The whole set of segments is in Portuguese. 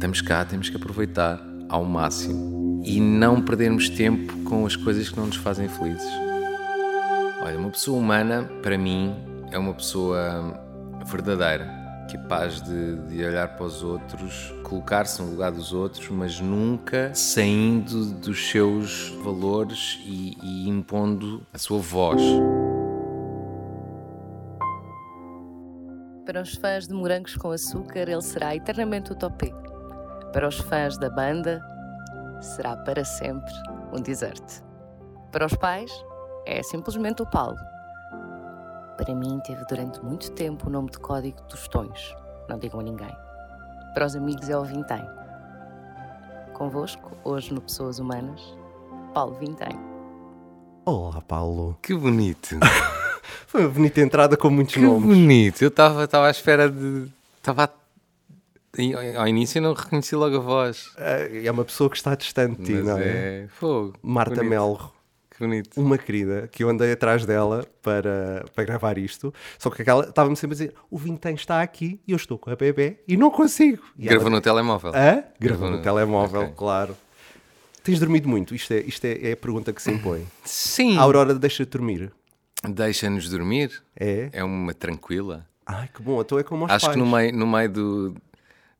estamos cá, temos que aproveitar ao máximo e não perdermos tempo com as coisas que não nos fazem felizes. Olha, uma pessoa humana, para mim, é uma pessoa verdadeira, capaz de, de olhar para os outros, colocar-se no lugar dos outros, mas nunca saindo dos seus valores e, e impondo a sua voz. Para os fãs de Morangos com Açúcar, ele será eternamente o topé. Para os fãs da banda, será para sempre um desert. Para os pais, é simplesmente o Paulo. Para mim, teve durante muito tempo o nome de código dos tons. Não digam a ninguém. Para os amigos é o Vintém. Convosco, hoje no Pessoas Humanas, Paulo Vintém. Olá, Paulo. Que bonito! Foi uma bonita entrada com muitos Que nomes. bonito! Eu estava à espera de. Estava. Ao início eu não reconheci logo a voz. É é uma pessoa que está distante de ti, Mas não é? é. Fogo. Marta bonito. Melro, Que bonito. uma querida, que eu andei atrás dela para, para gravar isto. Só que aquela estava-me sempre a dizer: o Vintém está aqui e eu estou com a bebê e não consigo. E Gravou ela- no telemóvel. Hã? Gravou no no- telemóvel, ok. claro. Tens dormido muito? Isto é, isto é, é a pergunta que se impõe. Sim. A Aurora deixa-te dormir? Deixa-nos dormir. É? É uma tranquila. Ai, que bom. Então é como aos Acho pais. que no meio, no meio do,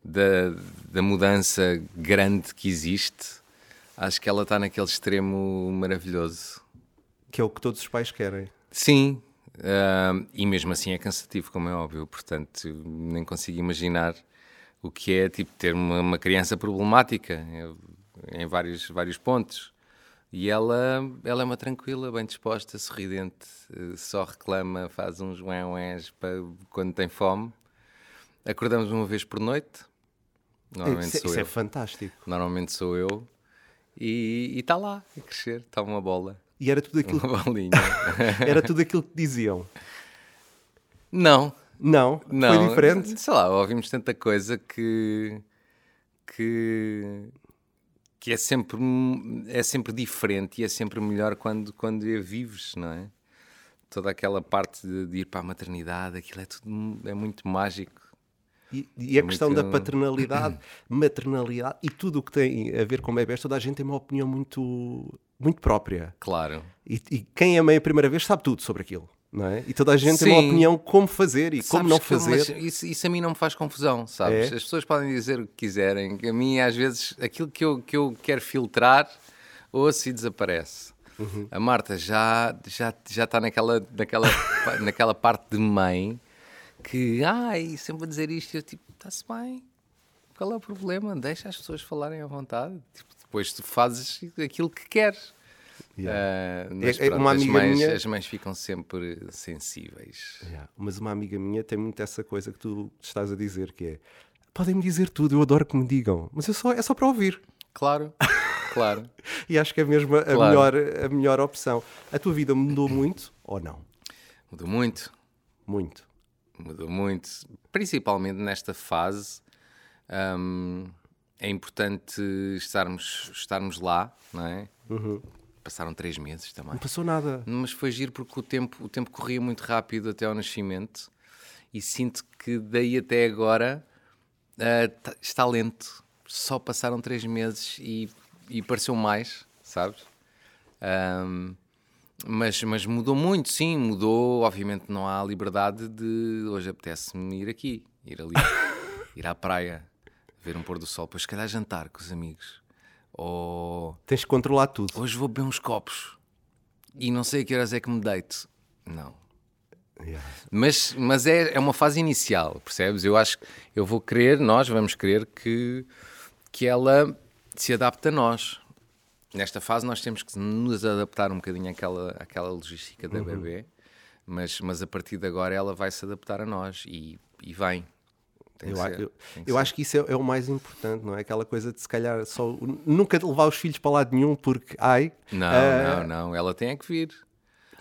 da, da mudança grande que existe, acho que ela está naquele extremo maravilhoso. Que é o que todos os pais querem. Sim, ah, e mesmo assim é cansativo, como é óbvio, portanto nem consigo imaginar o que é tipo ter uma, uma criança problemática em, vários, vários pontos. E ela, ela é uma tranquila, bem disposta, sorridente, só reclama, faz uns ué para quando tem fome. Acordamos uma vez por noite, normalmente Isso, é- sou isso é eu. fantástico. Normalmente sou eu. E está lá a crescer, está uma bola, E era tudo aquilo, uma bolinha. era tudo aquilo que diziam. Não, Não, Não, foi diferente. Sei lá, ouvimos tanta coisa que que que é sempre é sempre diferente e é sempre melhor quando quando a vives, não é? Toda aquela parte de, de ir para a maternidade, aquilo é tudo é muito mágico. E, e a questão da paternalidade, maternalidade e tudo o que tem a ver com bebés, toda a gente tem uma opinião muito, muito própria. Claro. E, e quem é mãe a primeira vez sabe tudo sobre aquilo, não é? E toda a gente tem uma Sim. opinião como fazer e como Sabes não que eu- fazer. isso, isso a mim não me faz confusão, sabes? É? As pessoas podem dizer o que quiserem. A mim, às vezes, aquilo que eu, que eu quero filtrar, ouço e desaparece. Uhum. A Marta já, já, já está naquela, naquela, naquela parte de mãe que, ai, sempre a dizer isto, e eu tipo, está-se bem. Qual é o problema? Deixa as pessoas falarem à vontade. Tipo, depois tu fazes aquilo que queres. Ah, mas É- é pronto, uma as, amiga mães, minha- as mães ficam sempre sensíveis. Yeah, Mas uma amiga minha tem muito essa coisa que tu estás a dizer, que é podem-me dizer tudo, eu adoro que me digam, mas eu só, é só para ouvir. Claro, claro. E acho que é mesmo a, Claro. melhor, a melhor opção. A tua vida mudou muito ou não? Mudou muito, Muito. Mudou muito. Principalmente nesta fase, hum, é importante estarmos, estarmos lá, não é? Passaram três meses também. Não passou nada. Mas foi giro porque o tempo, o tempo corria muito rápido até ao nascimento e sinto que daí até agora tá- está lento. Só passaram três meses e, e pareceu mais, sabes? Ahm, mas, mas mudou muito, sim, mudou. Obviamente não há liberdade de hoje apetece-me ir aqui, ir ali, ir à praia, ver um pôr do sol, depois se calhar jantar com os amigos. Ou Tens que controlar tudo. hoje vou beber uns copos e não sei a que horas é que me deito. Não. Yeah. Mas, mas é, é uma fase inicial, percebes? Eu acho que eu vou querer, nós vamos querer que, que ela se adapte a nós. Nesta fase nós temos que nos adaptar um bocadinho àquela, àquela logística da bebê, mas, mas a partir de agora ela vai se adaptar a nós e, e vem. Tem Eu, ser, eu- eu acho que isso é, é o mais importante, não é? Aquela coisa de se calhar só nunca levar os filhos para lado nenhum porque ai Não, ah, não, não, ela tem é que vir.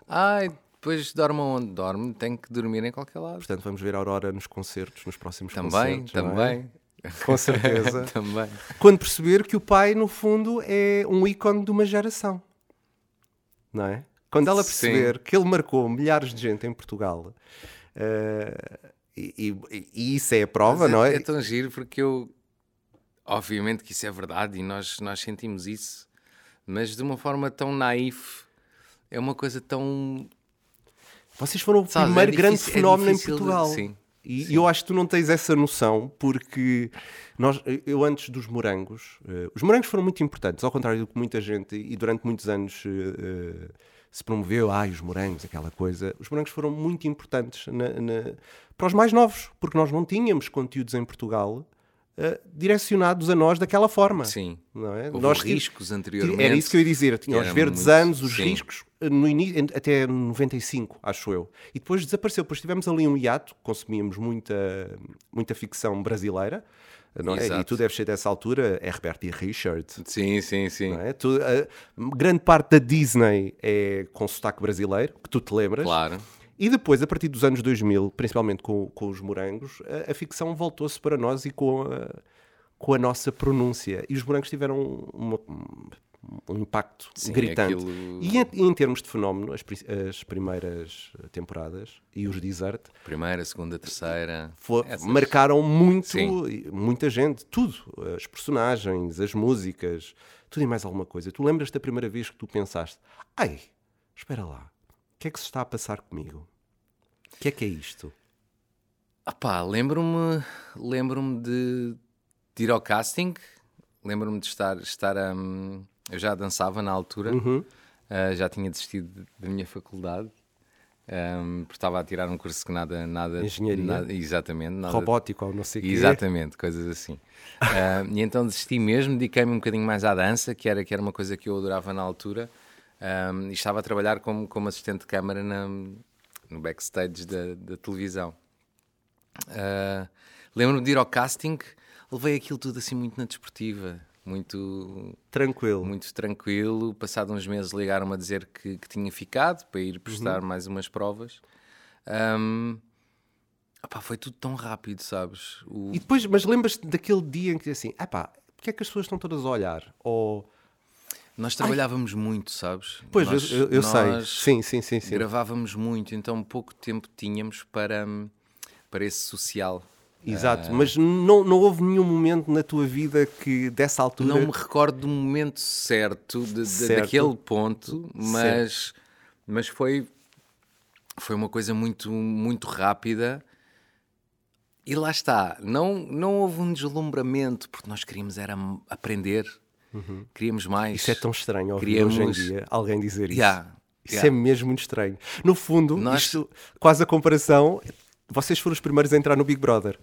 Ai, depois dorme onde? Dorme, tem que dormir em qualquer lado. Portanto, vamos ver a Aurora nos concertos, nos próximos Também, concertos. é? também. Com certeza. também. Quando perceber que o pai, no fundo, é um ícone de uma geração. Não é? Quando ela perceber que ele marcou milhares de gente em Portugal, eh, e, e- e isso é a prova, Mas não é? É tão giro porque eu obviamente que isso é verdade e nós, nós sentimos isso, mas de uma forma tão naif, é uma coisa tão. Vocês foram o Sabes, é primeiro grande difícil- é fenómeno em difícil de- Portugal. sim, E eu acho que tu não tens essa noção, porque nós, eu antes dos morangos, eh, os morangos foram muito importantes, ao contrário do que muita gente, e durante muitos anos eh, se promoveu, ai, os morangos, aquela coisa. Os morangos foram muito importantes na- na- para os mais novos, porque nós não tínhamos conteúdos em Portugal eh, direcionados a nós daquela forma. Sim. Não é? Houve Nós riscos anteriormente. Era isso que eu ia dizer. Tinha os verdes muito- anos, os sim. riscos, eh, no início, até 95, acho eu. E depois desapareceu. Depois tivemos ali um hiato, consumíamos muita, muita ficção brasileira. Não é? E tu deves ser dessa altura, Herbert e Richard. Sim, sim, sim. É? Tu, eh, grande parte da Disney é com sotaque brasileiro, que tu te lembras. Claro. E depois, a partir dos anos 2000, principalmente com, com os morangos, a, a ficção voltou-se para nós e com a, com a nossa pronúncia. E os morangos tiveram uma- um impacto Sim, gritante. aquilo- E em, em termos de fenómeno, as, as primeiras temporadas e os desert Primeira, segunda, terceira. essas- marcaram muito, Sim. muita gente, tudo. As personagens, as músicas, tudo e mais alguma coisa. Tu lembras da primeira vez que tu pensaste, ai, espera lá, o que é que se está a passar comigo? O que é que é isto? Ah pá, lembro-me lembro de, de ir ao casting, lembro-me de estar, estar hum, eu já dançava na altura, Uhum. ah, já tinha desistido da minha faculdade, hum, porque estava a tirar um curso que nada... nada Engenharia. nada- exatamente. Nada, Robótico ou não sei o quê. Exatamente, coisas assim. Ah, e então desisti mesmo, dediquei-me um bocadinho mais à dança, que era, que era uma coisa que eu adorava na altura, Ahm, e estava a trabalhar como, como assistente de câmara na- no backstage da, da televisão. Ah, Lembro-me de ir ao casting, levei aquilo tudo assim muito na desportiva, muito, Tranquilo. muito tranquilo. Passado uns meses ligaram-me a dizer que, que tinha ficado para ir Uhum. prestar mais umas provas. Ahm, opá, foi tudo tão rápido, sabes? O- E depois, mas lembras-te daquele dia em que assim, ah pá, porque é que as pessoas estão todas a olhar? Ou, Nós trabalhávamos muito, sabes? pois, eu- Nós- eu, eu sei. Sim, sim, sim, sim. Gravávamos muito, então pouco tempo tínhamos para, para esse social. Exato, mas não, não houve nenhum momento na tua vida que dessa altura. Não me recordo do momento certo, de- de- Certo. daquele ponto, mas, mas foi, foi uma coisa muito, muito rápida. E lá está, não, não houve um deslumbramento, porque nós queríamos era aprender, queríamos mais. Uhum. Isso é tão estranho ouvir Queríamos- hoje em dia alguém dizer isso. Yeah, Isso yeah. é mesmo muito estranho. No fundo, Nós- isto, quase a comparação, vocês foram os primeiros a entrar no Big Brother.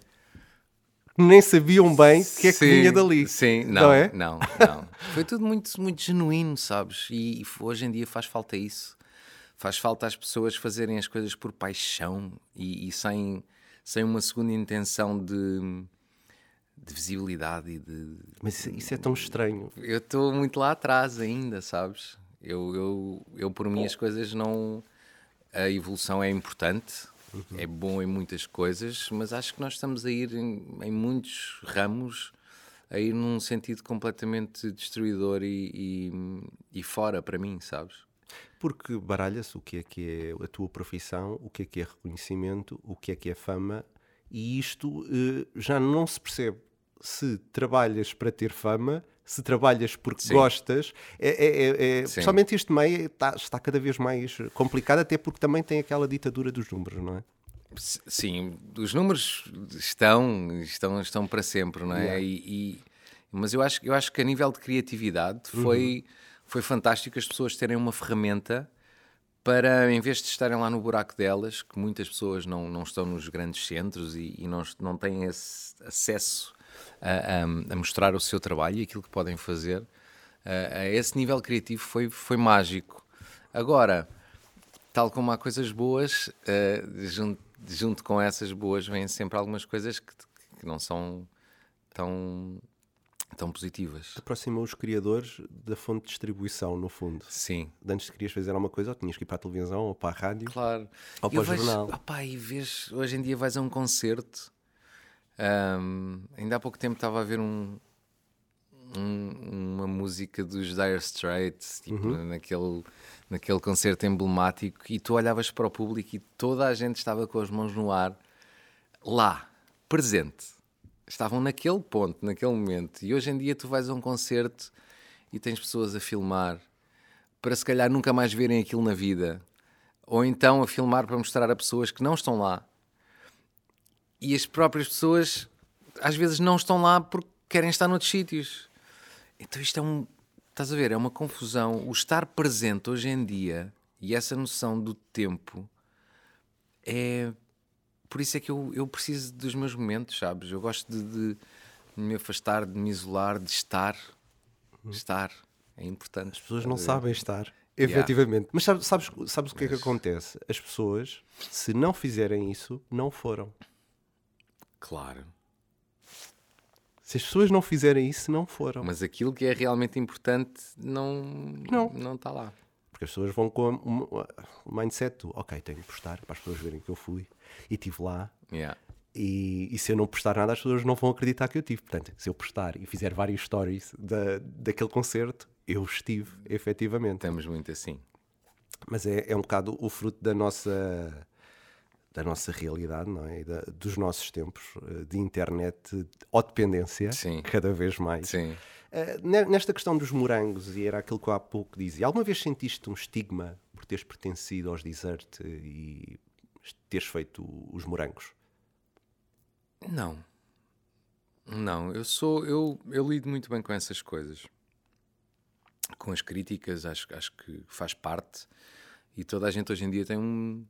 Nem sabiam bem o que é que Sim, vinha dali. Sim, não, não, é? não, não. Foi tudo muito, muito genuíno, sabes? E, e hoje em dia faz falta isso. Faz falta às pessoas fazerem as coisas por paixão e, e sem, sem uma segunda intenção de, de visibilidade e de. Mas isso, isso é tão estranho. Eu estou muito lá atrás ainda, sabes? Eu, eu, eu por mim, as coisas não. A evolução é importante, é bom em muitas coisas, mas acho que nós estamos a ir em, em muitos ramos, a ir num sentido completamente destruidor e, e, e fora para mim, sabes? Porque baralha-se o que é que é a tua profissão, o que é que é reconhecimento, o que é que é fama, e isto eh, já não se percebe se trabalhas para ter fama, se trabalhas porque Sim. gostas. É, é, é, é, principalmente este meio está, está cada vez mais complicado, até porque também tem aquela ditadura dos números, não é? Sim, os números estão, estão, estão para sempre, não é? Yeah. E, e- mas eu acho, eu acho que a nível de criatividade foi, foi fantástico as pessoas terem uma ferramenta para, em vez de estarem lá no buraco delas, que muitas pessoas não, não estão nos grandes centros e, e não, não têm esse acesso a, a- a mostrar o seu trabalho e aquilo que podem fazer, a, a esse nível criativo foi, foi mágico. Agora, tal como há coisas boas, eh, junto, junto com essas boas vêm sempre algumas coisas que, que não são tão, tão positivas. Aproximou os criadores da fonte de distribuição, no fundo. Sim, Antes querias fazer alguma coisa, ou tinhas que ir para a televisão ou para a rádio. claro. Ou para eu o vejo- jornal. opá, e vês, hoje em dia vais a um concerto. Ahm, ainda há pouco tempo estava a ver um, um- uma música dos Dire Straits, tipo, Uhum. naquele, naquele concerto emblemático, e tu olhavas para o público e toda a gente estava com as mãos no ar, lá, presente. estavam naquele ponto, naquele momento. E hoje em dia tu vais a um concerto e tens pessoas a filmar para se calhar nunca mais verem aquilo na vida. Ou então a filmar para mostrar a pessoas que não estão lá. E as próprias pessoas às vezes não estão lá porque querem estar noutros sítios. Então isto é um. Estás a ver? É uma confusão. O estar presente hoje em dia e essa noção do tempo é. Por isso é que eu, eu preciso dos meus momentos, sabes? Eu gosto de, de me afastar, de me isolar, de estar. Estar. É importante. As pessoas não sabem estar. Efetivamente. Mas sabes, sabes, sabes o que é que acontece? As pessoas, se não fizerem isso, não foram. Claro. Se as pessoas não fizerem isso, não foram. Mas aquilo que é realmente importante não Não. não está lá. Porque as pessoas vão com o mindset do ok, tenho que postar para as pessoas verem que eu fui e estive lá. Yeah. E, e se eu não postar nada, as pessoas não vão acreditar que eu tive. Portanto, se eu postar e fizer vários stories da, daquele concerto, eu estive, efetivamente. Estamos muito assim. Mas é, é um bocado o fruto da nossa da nossa realidade, não é? Da- dos nossos tempos eh, de internet ou dependência, Sim. cada vez mais. Sim. Ne- Nesta questão dos morangos, e era aquilo que eu há pouco dizia, alguma vez sentiste um estigma por teres pertencido aos desert e teres feito os morangos? Não. Não, eu sou. Eu, eu lido muito bem com essas coisas. Com as críticas, acho, acho que faz parte. E toda a gente hoje em dia tem um.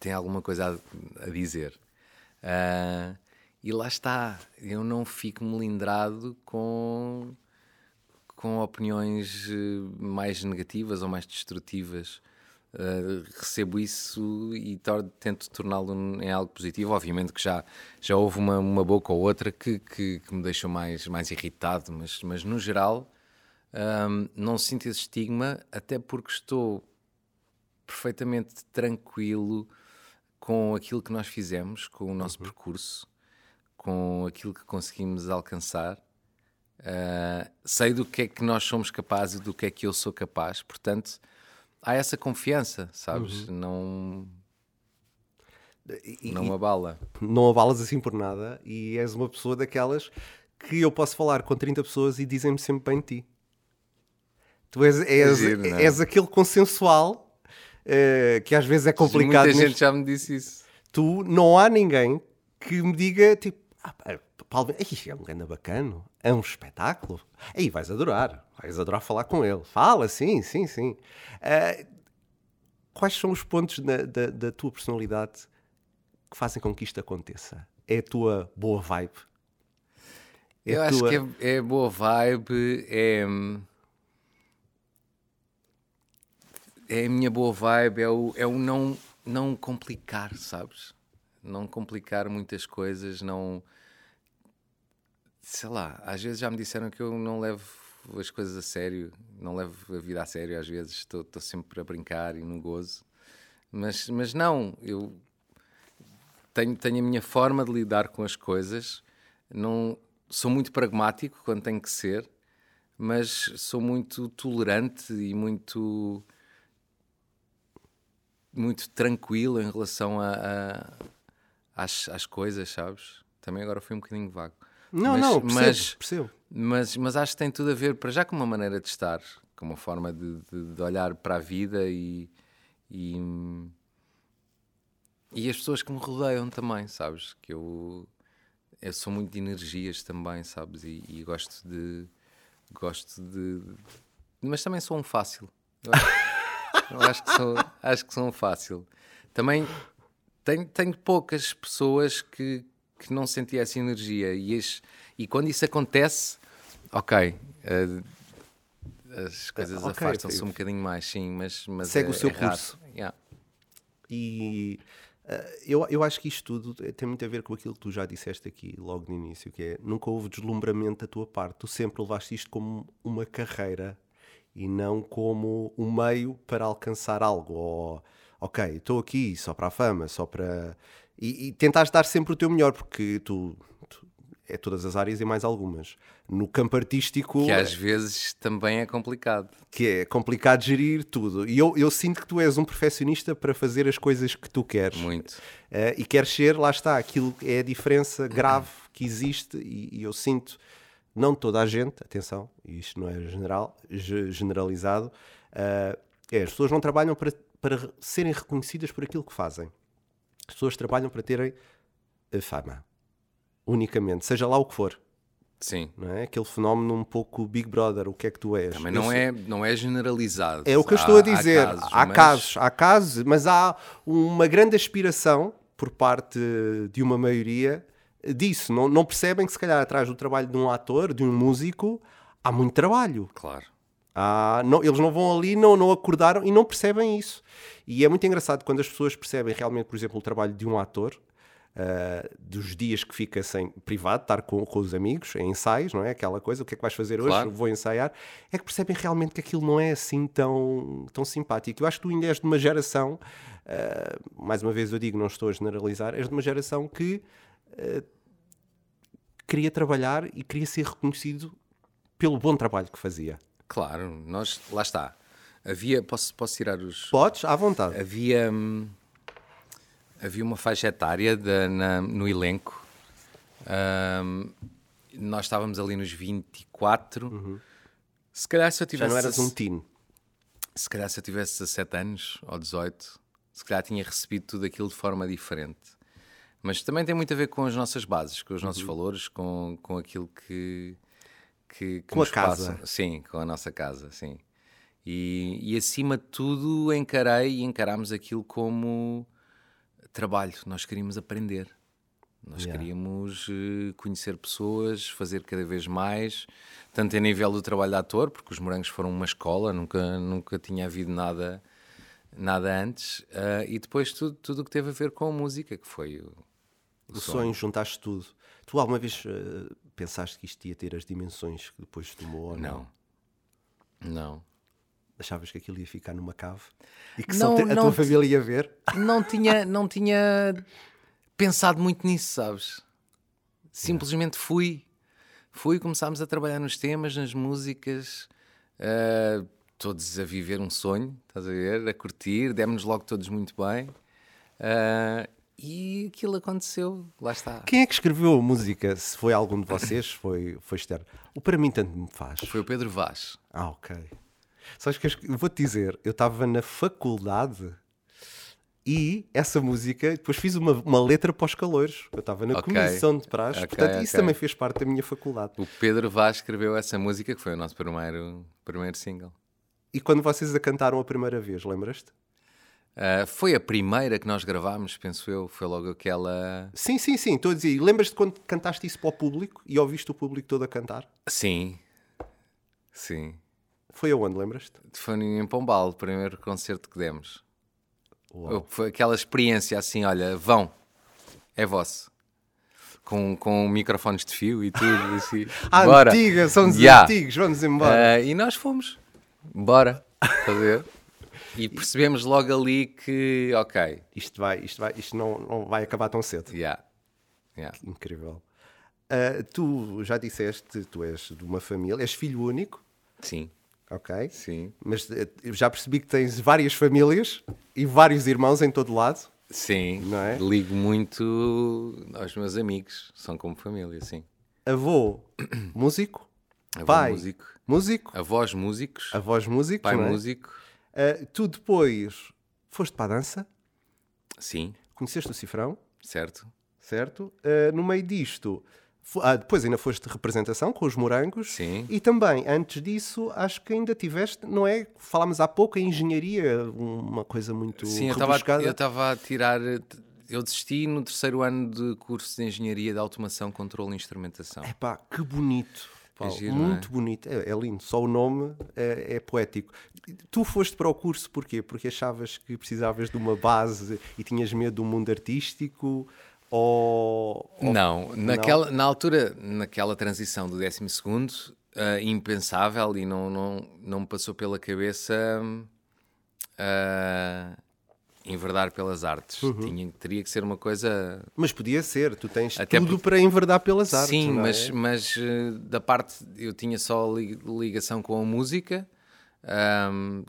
Tem alguma coisa a, a dizer. Ah, e lá está. Eu não fico melindrado com. com opiniões eh, mais negativas ou mais destrutivas. Uh, recebo isso e tento torná-lo em algo positivo. Obviamente que já, já houve uma, uma boca ou outra que, que, que me deixou mais, mais irritado, mas, mas no geral um, não sinto esse estigma, até porque estou perfeitamente tranquilo com aquilo que nós fizemos, com o nosso percurso, com aquilo que conseguimos alcançar. Uh, sei do que é que nós somos capazes e do que é que eu sou capaz, portanto há essa confiança, sabes? Não, E- não e- me abala. não abalas assim por nada e és uma pessoa daquelas que eu posso falar com 30 pessoas e dizem-me sempre bem de ti. Tu és, és, giro, não é? és aquele consensual eh, que às vezes é complicado. Muita gente já me disse isso. Tu não há ninguém que me diga tipo, ah, é um grande bacano, é um espetáculo. Aí vais adorar, vais adorar falar com ele. Fala, sim, sim, sim. Ah, quais são os pontos na- da, da tua personalidade que fazem com que isto aconteça? É a tua boa vibe? É Eu a acho tua- que é, é boa vibe, é. É a minha boa vibe, é o, é o não, não complicar, sabes? Não complicar muitas coisas, não. Sei lá, às vezes já me disseram que eu não levo as coisas a sério, não levo a vida a sério, às vezes estou, sempre a brincar e no gozo. Mas, mas não, eu tenho, tenho a minha forma de lidar com as coisas. Não sou muito pragmático quando tem que ser, mas sou muito tolerante e muito muito tranquilo em relação a, a- às, às coisas, sabes? Também agora foi um bocadinho vago. Não, Mas- não, percebo, mas- percebo. mas, mas acho que tem tudo a ver, para já, com uma maneira de estar, com uma forma de, de- de olhar para a vida e, e, e as pessoas que me rodeiam também, sabes? Que eu, eu sou muito de energias também, sabes? E, e gosto de. Gosto de. Mas também sou um fácil. Eu acho, que, sou, acho que um fácil. Também tenho, tenho poucas pessoas que, que não sentem essa energia e, as- e quando isso acontece, ok, eh, as coisas ok, afastam-se um bocadinho mais, sim, mas, mas Segue é, o seu é curso. Yeah. E eh, eu, eu acho que isto tudo tem muito a ver com aquilo que tu já disseste aqui logo no início, que é nunca houve deslumbramento da tua parte. Tu sempre levaste isto como uma carreira e não como um meio para alcançar algo. Ou, ok, estou aqui só para a fama, só para. E, e tentares dar sempre o teu melhor, porque tu. tu- é todas as áreas e mais algumas. No campo artístico Que às vezes também é complicado. que é complicado gerir tudo. E eu, eu sinto que tu és um perfeccionista para fazer as coisas que tu queres. Muito. Eh, e queres ser, lá está, aquilo é a diferença grave que existe e, e eu sinto, não toda a gente, atenção, isto não é general, ge- generalizado, ah, é as pessoas não trabalham para, para serem reconhecidas por aquilo que fazem. As pessoas trabalham para terem a fama, unicamente, seja lá o que for. Sim. Não é? Aquele fenómeno um pouco Big Brother, o que é que tu és? Também não é, não é generalizado. é o que eu Há- estou a dizer. Há casos, casos, mas- há casos, mas há uma grande aspiração por parte de uma maioria disso. Não, não percebem que, se calhar, atrás do trabalho de um ator, de um músico, há muito trabalho. Claro. Há- não- eles não vão ali, não, não acordaram e não percebem isso. E é muito engraçado quando as pessoas percebem realmente, por exemplo, o trabalho de um ator. ah, dos dias que fica sem privado, estar com, com os amigos, em ensaios, não é? Aquela coisa, o que é que vais fazer hoje? Claro. Vou ensaiar. É que percebem realmente que aquilo não é assim tão, tão simpático. Eu acho que tu ainda és de uma geração, ah, mais uma vez eu digo, não estou a generalizar, és de uma geração que ah, queria trabalhar e queria ser reconhecido pelo bom trabalho que fazia. Claro, nós, lá está. Havia, posso, posso tirar os. Podes, à vontade. Havia, hum, havia uma faixa etária da- na- no elenco. Hum, nós estávamos ali nos 24. Se calhar se eu Uhum. Já tivesse. não eras um teen. Se calhar se eu tivesse 17 anos ou 18, se calhar tinha recebido tudo aquilo de forma diferente. Mas também tem muito a ver com as nossas bases, com os nossos valores, com, com aquilo que. que, que Com a casa. passa. Sim, com a nossa casa, sim. E, e acima de tudo encarei e encarámos aquilo como trabalho. Nós queríamos aprender. Nós Yeah. queríamos eh, conhecer pessoas, fazer cada vez mais, tanto a nível do trabalho de ator, porque os morangos foram uma escola, nunca, nunca tinha havido nada, nada antes, ah, e depois tudo tudo o que teve a ver com a música, que foi o, O sonho, juntaste tudo. Tu alguma vez eh, pensaste que isto ia ter as dimensões que depois tomou ou não? Não. Não. Achavas que aquilo ia ficar numa cave? E que Não, só te- a tua família ia ver? não tinha, não tinha pensado muito nisso, sabes? Simplesmente fui. Fui, começámos a trabalhar nos temas, nas músicas, ah, todos a viver um sonho, estás a ver? A curtir, demos logo todos muito bem. Ah, e aquilo aconteceu, lá está. Quem é que escreveu a música? Se foi algum de vocês, foi, foi externo. O Para mim tanto me faz. Foi o Pedro Vaz. Ah, ok. Sabes que eu vou-te dizer, eu estava na faculdade e essa música, depois fiz uma, uma letra para os calores. Eu estava na Ok. comissão de praxe, Ok, portanto isso ok. também fez parte da minha faculdade. O Pedro Vaz escreveu essa música, que foi o nosso primeiro, primeiro single. E quando vocês a cantaram a primeira vez, lembras-te? Ah, foi a primeira que nós gravámos, penso eu. Foi logo aquela. Sim, sim, sim, estou a dizer. Lembras-te quando cantaste isso para o público e ouviste o público todo a cantar? Sim. Sim. Foi aonde, lembras-te? Foi em Pombal, o primeiro concerto que demos. Uau. Foi aquela experiência assim: olha, vão, é vosso. Com, com microfones de fio e tudo. Assim. Ah, Bora. antiga, são os Yeah. antigos, vamos embora. Ah, e nós fomos. Bora. Ver? E percebemos logo ali que, ok, Isto, vai, isto, vai, isto não, não vai acabar tão cedo. yeah. Yeah. Incrível. Ah, tu já disseste, tu és de uma família, és filho único, Sim, ok? sim. Mas eh, já percebi que tens várias famílias e vários irmãos em todo lado. Sim, Não é? ligo muito aos meus amigos, são como família, sim. Avô, músico. Avô Pai, músico, músico. avós músicos, Avós músicos. pai é? músico, Ah, tu depois foste para a dança, sim, conheceste o cifrão, certo? certo? Ah, no meio disto, ah, depois ainda foste de representação com os morangos. Sim. E também, antes disso, acho que ainda tiveste, não é? Falámos há pouco, a engenharia, uma coisa muito Sim, rebuscada. eu estava a tirar. Eu desisti no terceiro ano de curso de Engenharia de Automação, Controle e Instrumentação. Epá, que bonito. Paulo, giro, não é? muito bonito. É, é lindo. Só o nome é, é poético. Tu foste para o curso porquê? Porque achavas que precisavas de uma base e tinhas medo do mundo artístico? Ou. ou- Não, naquela, na altura, naquela transição do 12 segundo, ah, impensável e não, não, não me passou pela cabeça ah, enverdar pelas artes. Uhum. Tinha, teria que ser uma coisa Mas podia ser, tu tens Até tudo porque- para enverdar pelas artes. Sim, não é? mas, mas eh, da parte eu tinha só li- ligação com a música. Ahm,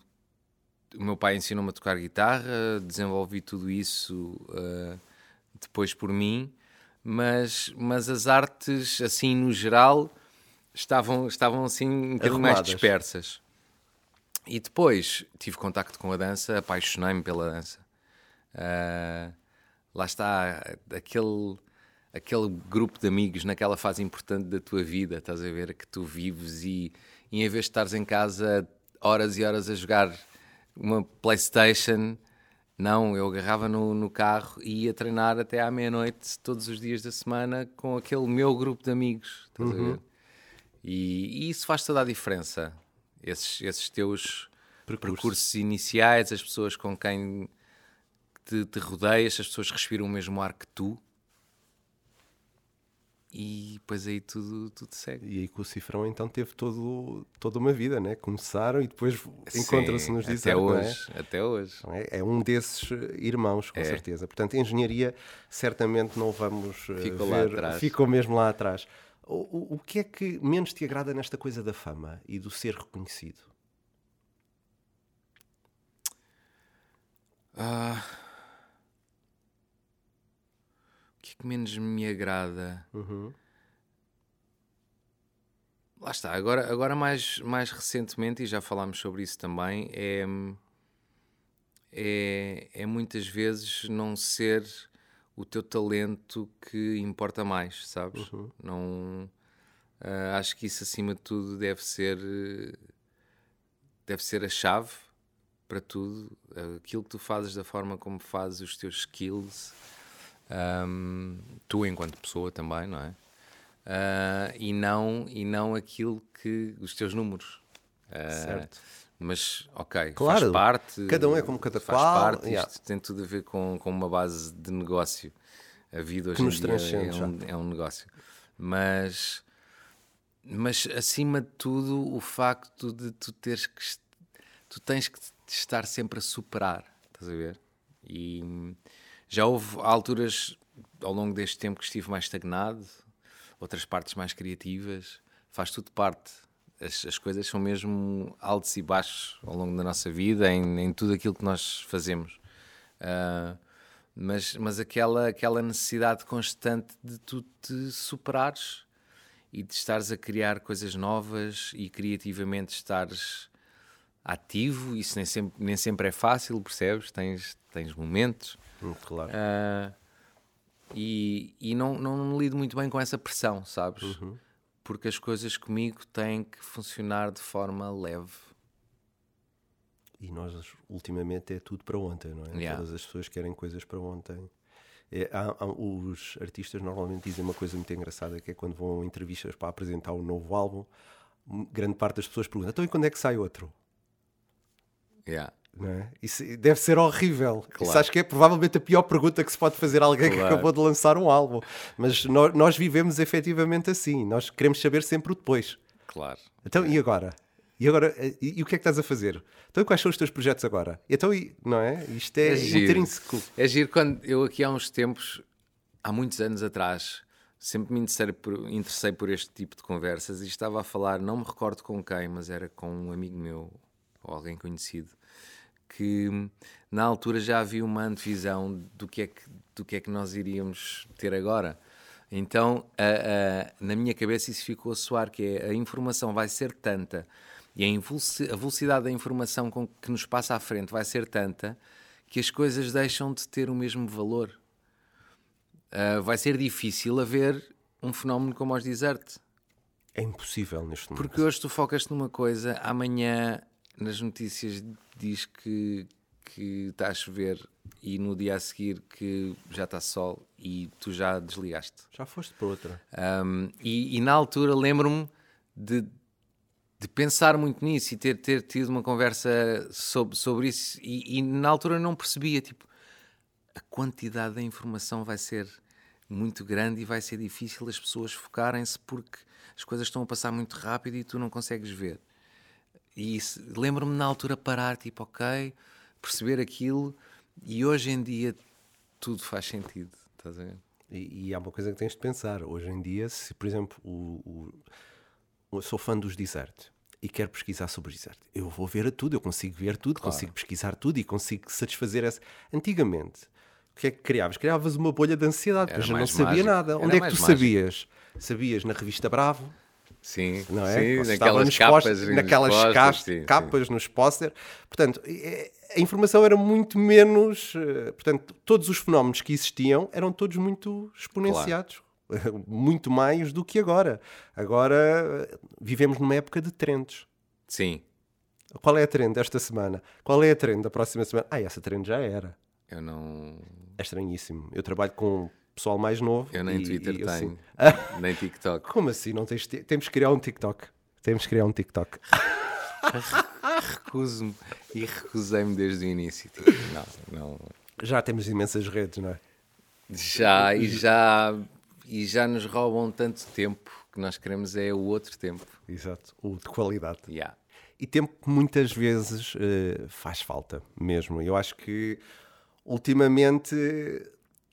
o meu pai ensinou-me a tocar guitarra, desenvolvi tudo isso eh, depois por mim. mas, mas as artes, assim, no geral, estavam, estavam assim um bocadinho mais dispersas. E depois tive contacto com a dança, apaixonei-me pela dança. Ah, lá está, aquele, aquele grupo de amigos naquela fase importante da tua vida, estás a ver, que tu vives e, e em vez de estares em casa horas e horas a jogar uma Playstation, não, eu agarrava no, no carro e ia treinar até à meia-noite todos os dias da semana com aquele meu grupo de amigos, estás a ver? E, e isso faz toda a diferença. Esses, esses teus percursos. iniciais, as pessoas com quem te, te rodeias, as pessoas respiram o mesmo ar que tu. E depois aí tudo, tudo segue. E aí com o Cifrão então teve todo, toda uma vida, né? Começaram e depois encontram-se nos dizer, até não é? hoje, até hoje. É? É um desses irmãos, com É. certeza. Portanto, engenharia certamente não vamos eh, Ficou lá ver, atrás. ficou mesmo lá atrás. O, o, o que é que menos te agrada nesta coisa da fama e do ser reconhecido? O que é que menos me agrada? Uhum. Lá está, agora, agora mais, mais recentemente, e já falámos sobre isso também, é, é, é muitas vezes não ser o teu talento que importa mais, sabes? Não, ah, acho que isso acima de tudo deve ser, deve ser a chave para tudo. Aquilo que tu fazes, da forma como fazes os teus skills, ahm, tu enquanto pessoa também, não é? Ah, e, não, e não aquilo que os teus números. Ah, Certo. Mas, ok, Claro, faz parte. cada um é como cada faz qual, parte. yeah. Isto tem tudo a ver com, com uma base de negócio. A vida hoje em dia é um, é um negócio. Mas, mas, acima de tudo, o facto de tu teres que. Tu tens que estar sempre a superar, estás a ver? E já houve alturas ao longo deste tempo que estive mais estagnado, outras partes mais criativas, faz tudo parte. As, as coisas são mesmo altos e baixos ao longo da nossa vida, em, em tudo aquilo que nós fazemos. Ah, mas, mas aquela, aquela necessidade constante de tu te superares e de estares a criar coisas novas e criativamente estares ativo, isso nem sempre, nem sempre é fácil, percebes? Tens, tens momentos. Hum, claro. Ah, e e não, não lido muito bem com essa pressão, sabes? Porque as coisas comigo têm que funcionar de forma leve. E nós, ultimamente, é tudo para ontem, não é? Yeah. Todas as pessoas querem coisas para ontem. É, há- há- os artistas normalmente dizem uma coisa muito engraçada, que é quando vão a entrevistas para apresentar um novo álbum, grande parte das pessoas pergunta, então e quando é que sai outro? Yeah. É? Isso deve ser horrível. Isso Claro. acho que é provavelmente a pior pergunta que se pode fazer a alguém que Claro. acabou de lançar um álbum. Mas nós, nós vivemos efetivamente assim. Nós queremos saber sempre o depois. Claro. Então, e agora? E agora, eh, e, e o que é que estás a fazer? Então, e quais são os teus projetos agora? Então, e, não é? Isto é, É giro. intrínseco. É giro quando eu aqui há uns tempos, há muitos anos atrás, sempre me interessei por, interessei por este tipo de conversas e estava a falar, não me recordo com quem, mas era com um amigo meu ou alguém conhecido, que na altura já havia uma antevisão do que é que, do que, é que nós iríamos ter agora. Então, a- a- na minha cabeça isso ficou a soar, que é a informação vai ser tanta e a, velocidade da informação com que nos passa à frente vai ser tanta que as coisas deixam de ter o mesmo valor. Ah, vai ser difícil haver um fenómeno como os desert. É impossível neste momento. Porque hoje tu focas numa coisa, amanhã nas notícias diz que, que está a chover e no dia a seguir que já está sol e tu já desligaste. Já foste para outra. Um, e, e na altura lembro-me de, de pensar muito nisso e ter, ter tido uma conversa sobre, sobre isso e, e na altura não percebia, tipo, a quantidade da informação vai ser muito grande e vai ser difícil as pessoas focarem-se porque as coisas estão a passar muito rápido e tu não consegues ver. E lembro-me na altura parar, tipo, ok, perceber aquilo e hoje em dia tudo faz sentido. Estás a ver? E, e há uma coisa que tens de pensar. Hoje em dia, se, por exemplo, o, o- eu sou fã dos desert e quero pesquisar sobre desert, eu vou ver a tudo, eu consigo ver tudo, consigo pesquisar tudo e consigo satisfazer essa. Antigamente, o que é que criavas? Criavas uma bolha de ansiedade, porque eu não sabia mágico. nada. Era Onde é que tu mágico. sabias? Sabias na revista Bravo, Sim, não é? sim naquelas nos capas. nos naquelas pósteres, cas- sim, sim. capas nos póster. Portanto, a informação era muito menos. eh, Portanto, todos os fenómenos que existiam eram todos muito exponenciados. Muito mais do que agora. Agora eh, vivemos numa época de trends. Sim, Qual é a trend desta semana? Qual é a trend da próxima semana? Ah, essa trend já era. eu não. É estranhíssimo. Eu trabalho com pessoal mais novo. Eu nem e- Twitter e eu tenho, assim, nem TikTok. Como assim? Não tens Temos que criar um TikTok. Temos que criar um TikTok. Recuso-me e recusei-me desde o início. Tipo, não, não. Já temos imensas redes, não é? Já, e já, e já nos roubam tanto tempo que nós queremos é o outro tempo. Exato. O de qualidade. Yeah. E tempo que muitas vezes eh, faz falta mesmo. Eu acho que ultimamente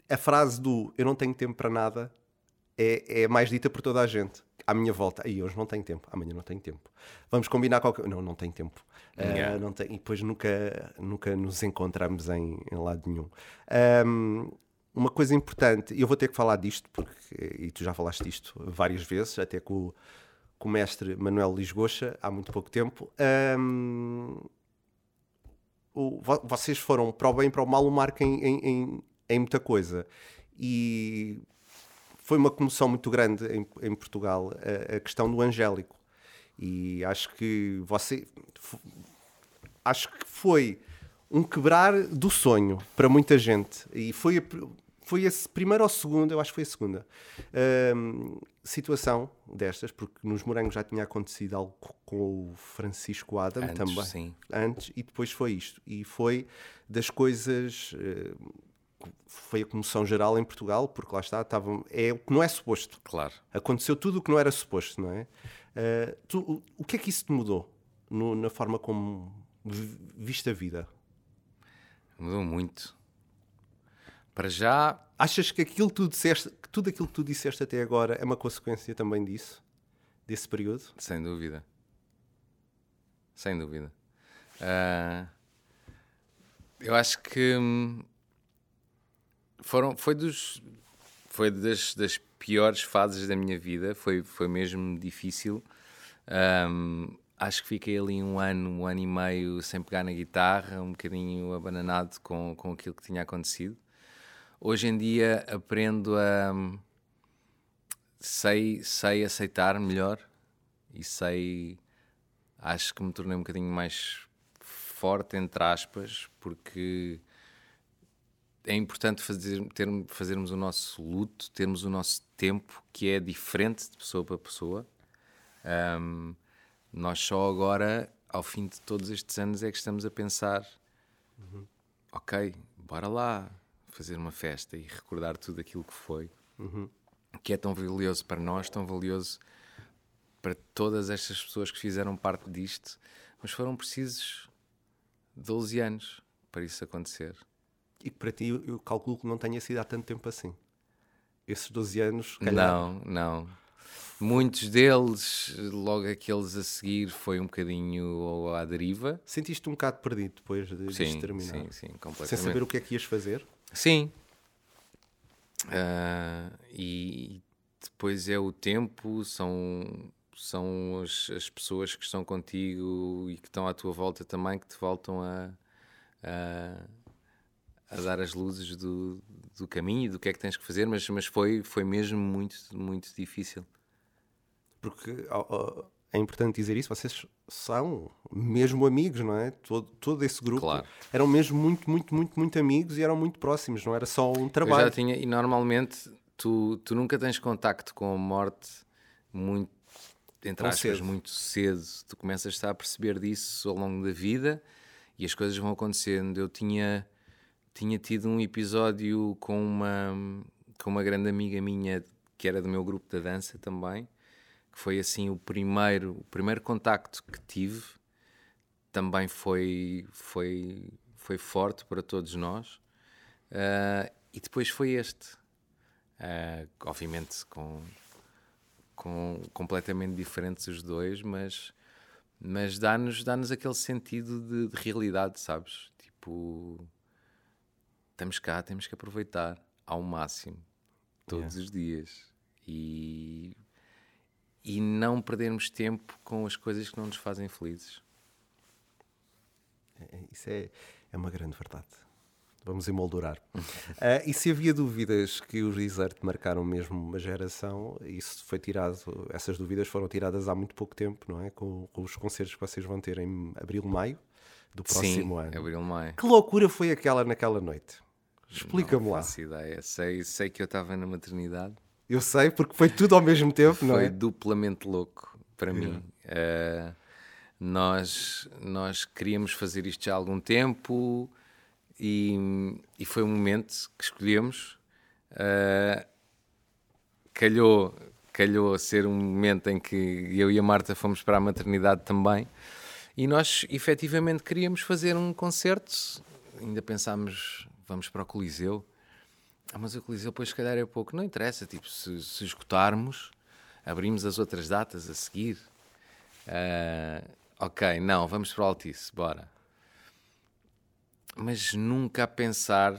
a frase do eu não tenho tempo para nada é, é mais dita por toda a gente. À minha volta, aí hoje não tenho tempo, amanhã não tenho tempo. Vamos combinar qualquer. Não, não tenho tempo. Yeah. não tenho... E depois nunca, nunca nos encontramos em, em lado nenhum. Ahm, uma coisa importante, e eu vou ter que falar disto, porque, e tu já falaste disto várias vezes, até com o, com o mestre Manuel Lisgocha, há muito pouco tempo. Ahm, o- vo- vocês foram para o bem e para o mal o marco em, em, em- em muita coisa. E foi uma comoção muito grande em, em Portugal a, a questão do Angélico. E acho que você. Acho que foi um quebrar do sonho para muita gente. E foi, a foi esse primeiro ou segundo, eu acho que foi a segunda, hum, situação destas, porque nos Morangos já tinha acontecido algo co- com o Francisco Adam Antes, também. sim. Antes, e depois foi isto. E foi das coisas. eh, foi a comoção geral em Portugal, porque lá está, estava, é o que não é suposto. Claro. Aconteceu tudo o que não era suposto, não é? Eh, tu- o, o que é que isso te mudou no- na forma como vi- viste a vida? Mudou muito. Para já, Achas que aquilo tu disseste, que tudo aquilo que tu disseste até agora é uma consequência também disso? Desse período? sem dúvida. Sem dúvida. Ah, eu acho que hum, foram, foi dos foi das, das piores fases da minha vida. Foi, foi mesmo difícil. Ahm, acho que fiquei ali um ano, um ano e meio sem pegar na guitarra, um bocadinho abananado com, com aquilo que tinha acontecido. Hoje em dia aprendo a sei, sei aceitar melhor e sei acho que me tornei um bocadinho mais forte entre aspas porque é importante fazer, ter, fazermos o nosso luto, termos o nosso tempo que é diferente de pessoa para pessoa. Ahm, nós só agora, ao fim de todos estes anos, é que estamos a pensar: ok, bora lá fazer uma festa e recordar tudo aquilo que foi, que é tão valioso para nós, tão valioso para todas estas pessoas que fizeram parte disto, mas foram precisos 12 anos para isso acontecer. E que para ti eu calculo que não tenha sido há tanto tempo assim. Esses 12 anos, calhar. Não, não. Muitos deles, logo aqueles a seguir, foi um bocadinho à deriva. Sentiste um bocado perdido depois de, Sim, terminar? sim, sim, completamente. Sem saber o que é que ias fazer? Sim. Ah, e depois é o tempo, são, são as, as pessoas que estão contigo e que estão à tua volta também que te voltam a, a, a dar as luzes do, do caminho e do que é que tens que fazer, mas, mas foi, foi mesmo muito, muito difícil. Porque ó, ó, é importante dizer isso, vocês são mesmo amigos, não é? Todo, todo esse grupo Claro. eram mesmo muito, muito, muito, muito amigos e eram muito próximos, não era só um Eu trabalho. já tinha, e normalmente tu, tu nunca tens contacto com a morte muito, entre aspas, cedo. muito cedo. Tu começas a perceber disso ao longo da vida e as coisas vão acontecendo. Eu tinha, tinha tido um episódio com uma, com uma grande amiga minha que era do meu grupo da dança também, que foi assim o primeiro, o primeiro contacto que tive também foi, foi, foi forte para todos nós. Ah, e depois foi este. Ah, obviamente com, com completamente diferentes os dois, mas, mas dá-nos dá aquele sentido de, de realidade, sabes? Tipo, estamos cá, temos que aproveitar ao máximo, todos os dias. E, e não perdermos tempo com as coisas que não nos fazem felizes. É- Isso é, é uma grande verdade. Vamos emoldurar. Ah, e se havia dúvidas que os Desert marcaram mesmo uma geração, isso foi tirado, essas dúvidas foram tiradas há muito pouco tempo, não é? Com, com os concertos que vocês vão ter em abril, maio do próximo Sim, ano. abril, maio. Que loucura foi aquela naquela noite? Explica-me Não lá. faço ideia. Sei, sei que eu estava na maternidade. Eu sei, porque foi tudo ao mesmo tempo, não Foi é? duplamente louco para mim. Eh, nós, nós queríamos fazer isto já há algum tempo e, e foi um momento que escolhemos. Eh, calhou, calhou ser um momento em que eu e a Marta fomos para a maternidade também. E nós efetivamente queríamos fazer um concerto. Ainda pensámos, vamos para o Coliseu. Ah, mas o Coliseu depois se calhar é pouco. Não interessa, tipo, se, se abrimos as outras datas a seguir. Ah, ok, não, vamos para o Altice, bora. Mas nunca a pensar,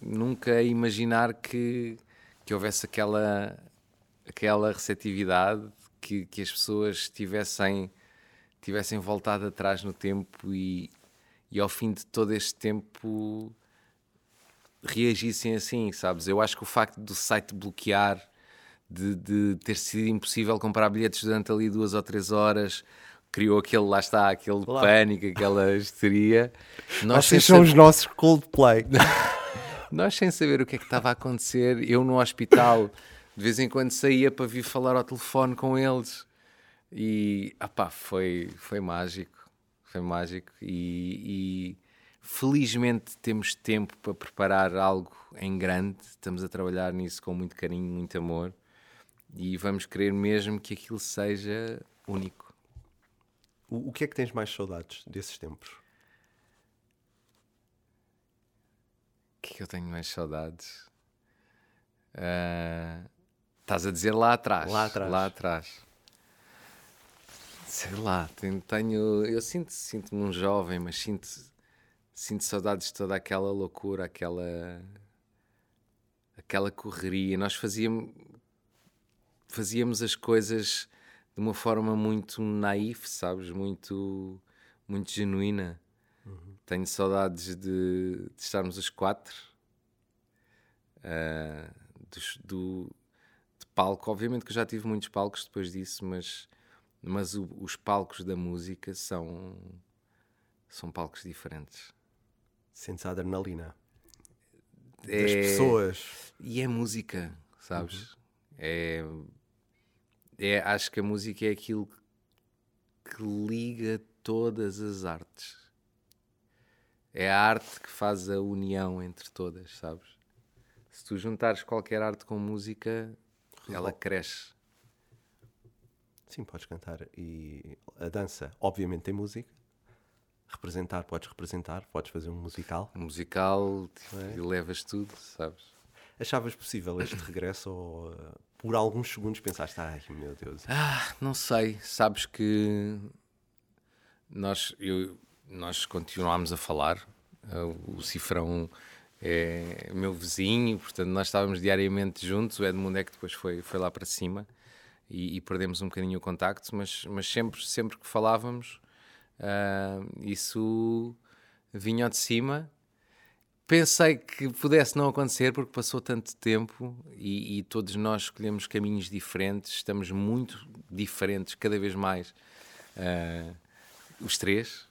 nunca a imaginar que, que houvesse aquela, aquela receptividade, que, que as pessoas tivessem, tivessem voltado atrás no tempo e, e ao fim de todo este tempo reagissem assim, sabes? Eu acho que o facto do site bloquear, de, de ter sido impossível comprar bilhetes durante ali duas ou três horas, criou aquele, lá está, aquele Claro. pânico, aquela histeria. Nós Vocês são sab- os nossos Coldplay. nós sem saber o que é que estava a acontecer, eu no hospital, de vez em quando saía para vir falar ao telefone com eles. E, opá, foi, foi mágico. Foi mágico. E, e felizmente temos tempo para preparar algo em grande. Estamos a trabalhar nisso com muito carinho, muito amor. E vamos querer mesmo que aquilo seja único. O, o que é que tens mais saudades desses tempos? O que é que eu tenho mais saudades? Ah, estás a dizer lá atrás. Lá atrás. Lá atrás. Sei lá, tenho. tenho- eu sinto- sinto-me um jovem, mas sinto, sinto saudades de toda aquela loucura, aquela. aquela correria. Nós fazíamos, fazíamos as coisas de uma forma muito naif, sabes? Muito, muito genuína. Tenho saudades de, de estarmos os quatro, dos- do, de palco. Obviamente que eu já tive muitos palcos depois disso, mas, mas o- os palcos da música são, são palcos diferentes. Sentes a adrenalina das É- pessoas. E é música, sabes? É, é, acho que a música é aquilo que liga todas as artes. É a arte que faz a união entre todas, sabes? Se tu juntares qualquer arte com música, ela cresce. Sim, podes cantar. E a dança, obviamente, tem música. Representar, podes representar, podes fazer um musical. O musical, tipo, levas tudo, sabes? Achavas possível este regresso ou uh, por alguns segundos pensaste, ai meu Deus, Ah, não sei. Sabes que nós, eu, nós continuámos a falar. Ah, O Cifrão é meu vizinho, portanto, nós estávamos diariamente juntos. O Edmundo é que depois foi, foi lá para cima e, e perdemos um bocadinho o contacto, mas, mas sempre, sempre que falávamos, ah, isso vinha de cima. Pensei que pudesse não acontecer porque passou tanto tempo e, e todos nós escolhemos caminhos diferentes, estamos muito diferentes cada vez mais, ah, os três,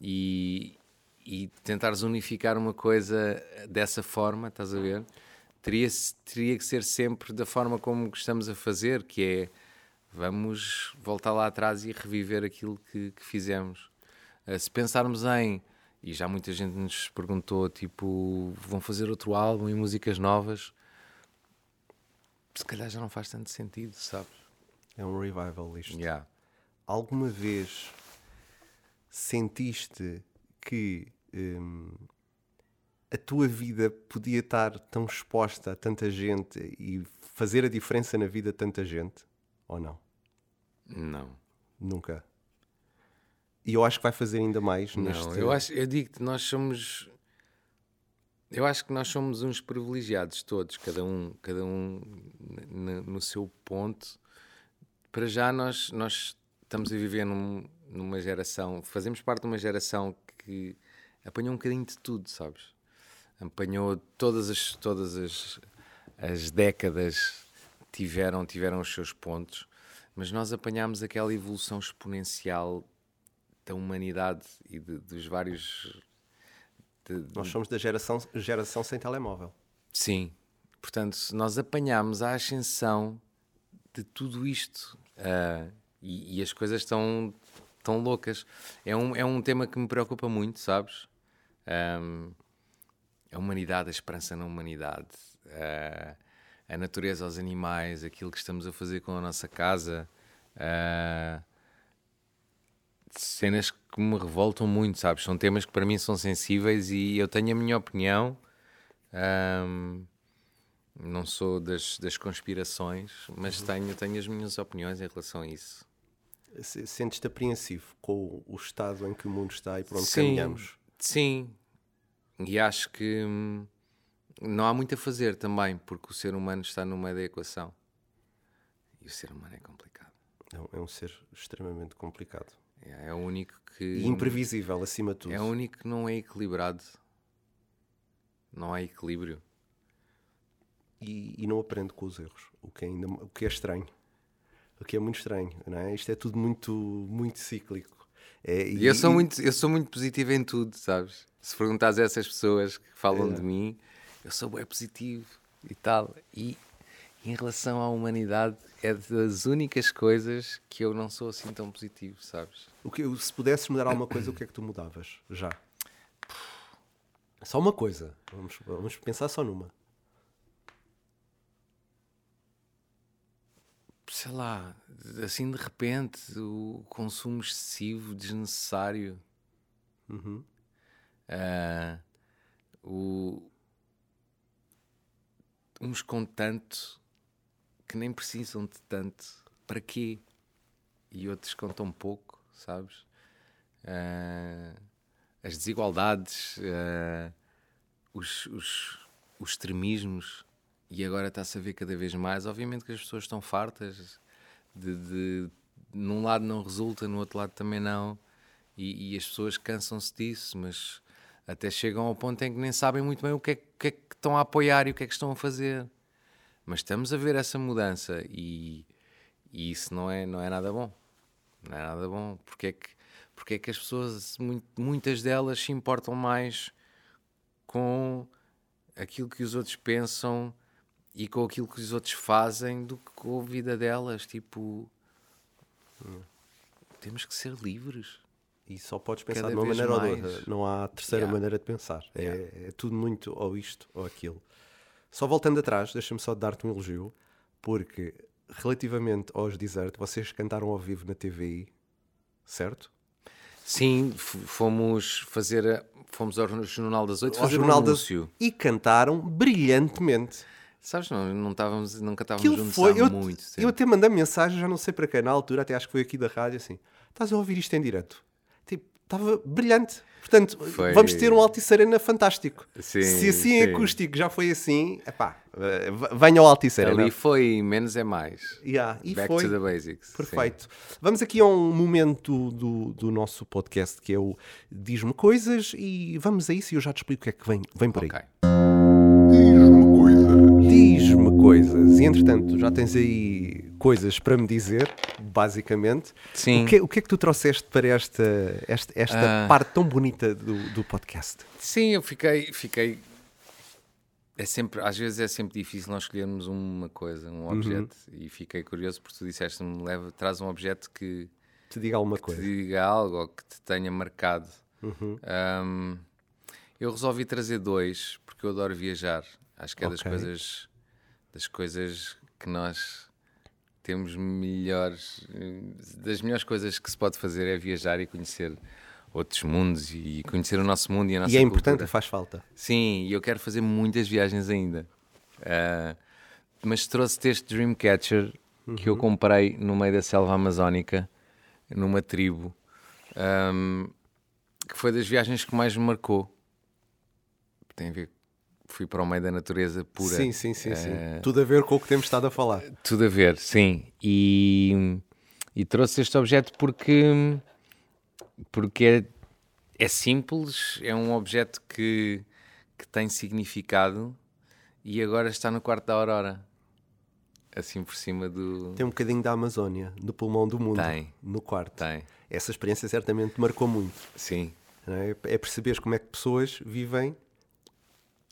e, e tentares unificar uma coisa dessa forma, estás a ver? Teria, teria que ser sempre da forma como estamos a fazer, que é vamos voltar lá atrás e reviver aquilo que, que fizemos. Uh, se pensarmos em, e já muita gente nos perguntou, tipo, vão fazer outro álbum e músicas novas, se calhar já não faz tanto sentido, sabes? é um revival isto. Yeah. Alguma vez sentiste que hum, a tua vida podia estar tão exposta a tanta gente e fazer a diferença na vida de tanta gente? Ou não? Não. Nunca. E eu acho que vai fazer ainda mais Não, neste. eu, acho, eu digo que nós somos. Eu acho que nós somos uns privilegiados todos, cada um, cada um no seu ponto. Para já nós, nós estamos a viver num- numa geração, fazemos parte de uma geração que apanhou um bocadinho de tudo, sabes? Apanhou todas as, todas as, as décadas, tiveram, tiveram os seus pontos, mas nós apanhámos aquela evolução exponencial da humanidade e de- dos vários de- Nós somos da geração, geração sem telemóvel. Sim, portanto, nós apanhámos a ascensão de tudo isto ah, e, e as coisas estão tão loucas. É um, é um tema que me preocupa muito, sabes? Ahm, a humanidade, a esperança na humanidade, ah, a natureza aos animais, aquilo que estamos a fazer com a nossa casa. ah, cenas que me revoltam muito, sabes? São temas que para mim são sensíveis e eu tenho a minha opinião. Ahm, não sou das, das conspirações, mas tenho, tenho as minhas opiniões em relação a isso. Se- Sentes-te apreensivo com o- estado em que o mundo está e por onde Sim, caminhamos? Sim, e acho que hum, não há muito a fazer também, porque o ser humano está no meio da equação. E o ser humano é complicado. É um- É um ser extremamente complicado. É, é o único que. E imprevisível, acima de tudo. É o único que não é equilibrado. Não há equilíbrio. e, e não aprende com os erros, o que é, ainda, o que é estranho. O que é muito estranho, não é? Isto é tudo muito, muito cíclico. É, E eu sou, muito, eu sou muito positivo em tudo, sabes? Se perguntares a essas pessoas que falam de mim, eu sou bem positivo e tal. E em relação à humanidade, é das únicas coisas que eu não sou assim tão positivo, sabes? O que, se pudesses mudar alguma coisa, o que é que tu mudavas? Já. Só uma coisa. Vamos, vamos pensar só numa. Sei lá, assim de repente, o consumo excessivo, desnecessário. Ah, o, uns com tanto que nem precisam de tanto. Para quê? E outros com tão pouco, sabes? Ah, as desigualdades, ah, os, os, os extremismos, e agora está-se a ver cada vez mais. Obviamente que as pessoas estão fartas de, de num lado não resulta, no outro lado também não, e, e as pessoas cansam-se disso, mas até chegam ao ponto em que nem sabem muito bem o que, é, o que é que estão a apoiar e o que é que estão a fazer. Mas estamos a ver essa mudança e, e isso não é, não é nada bom. Não é nada bom. Porque é que, porque é que as pessoas, muitas delas, se importam mais com aquilo que os outros pensam e com aquilo que os outros fazem do que com a vida delas. Tipo, temos que ser livres. E só podes pensar Cada de uma maneira ou de mais. outra. Não há terceira Yeah. maneira de pensar. É- Yeah. É, tudo muito ou isto ou aquilo. Só voltando atrás, deixa-me só dar-te um elogio, porque relativamente aos Desert, vocês cantaram ao vivo na TVI, certo? Sim, fomos fazer. a- Fomos ao Jornal das Oito fazer Jornal um das- anúncio. E cantaram brilhantemente. Sabes, não, não estávamos, nunca estávamos Aquilo juntos foi. há Eu, muito tempo. eu até mandei mensagem, já não sei para quem, na altura, até acho que foi aqui da rádio, assim: estás a ouvir isto em direto? Estava brilhante. Portanto, Foi- vamos ter um Altice Arena fantástico. Sim, Se assim em sim. acústico já foi assim, epá, eh, venha ao Altice Arena. Ali foi menos é mais. Yeah, e Back foi. to the basics. Perfeito. Vamos aqui a um momento do, do nosso podcast que é o Diz-me Coisas e vamos a isso e eu já te explico o que é que vem, vem por Sim. aí. Ok. Diz-me coisas. E entretanto, já tens aí coisas para me dizer, basicamente. Sim. O que, o que é que tu trouxeste para esta, esta, esta Ah. parte tão bonita do, do podcast? Sim, eu fiquei, fiquei. É sempre, às vezes é sempre difícil nós escolhermos uma coisa, um objeto. E fiquei curioso porque tu disseste-me, leva, traz um objeto que Te diga alguma te coisa. diga algo ou que te tenha marcado. Uhum. Um, eu resolvi trazer dois porque eu adoro viajar. Acho que é das Ok. coisas das coisas que nós temos melhores das melhores coisas que se pode fazer é viajar e conhecer outros mundos e conhecer o nosso mundo e a nossa E é importante, cultura. faz falta. Sim, e eu quero fazer muitas viagens ainda. Ah, mas trouxe-te este Dreamcatcher que eu comprei no meio da selva amazónica, numa tribo, ahm, que foi das viagens que mais me marcou. Tem a ver fui para o meio da natureza pura. Sim, sim, sim, sim. Eh, Tudo a ver com o que temos estado a falar. Tudo a ver, sim. E, e trouxe este objeto porque, porque é, é simples, é um objeto que, que tem significado e agora está no quarto da Aurora. Assim por cima do. Tem um bocadinho da Amazónia, do pulmão do mundo, Tem. no quarto. Tem, Essa experiência certamente marcou muito. sim. É, é perceberes como é que pessoas vivem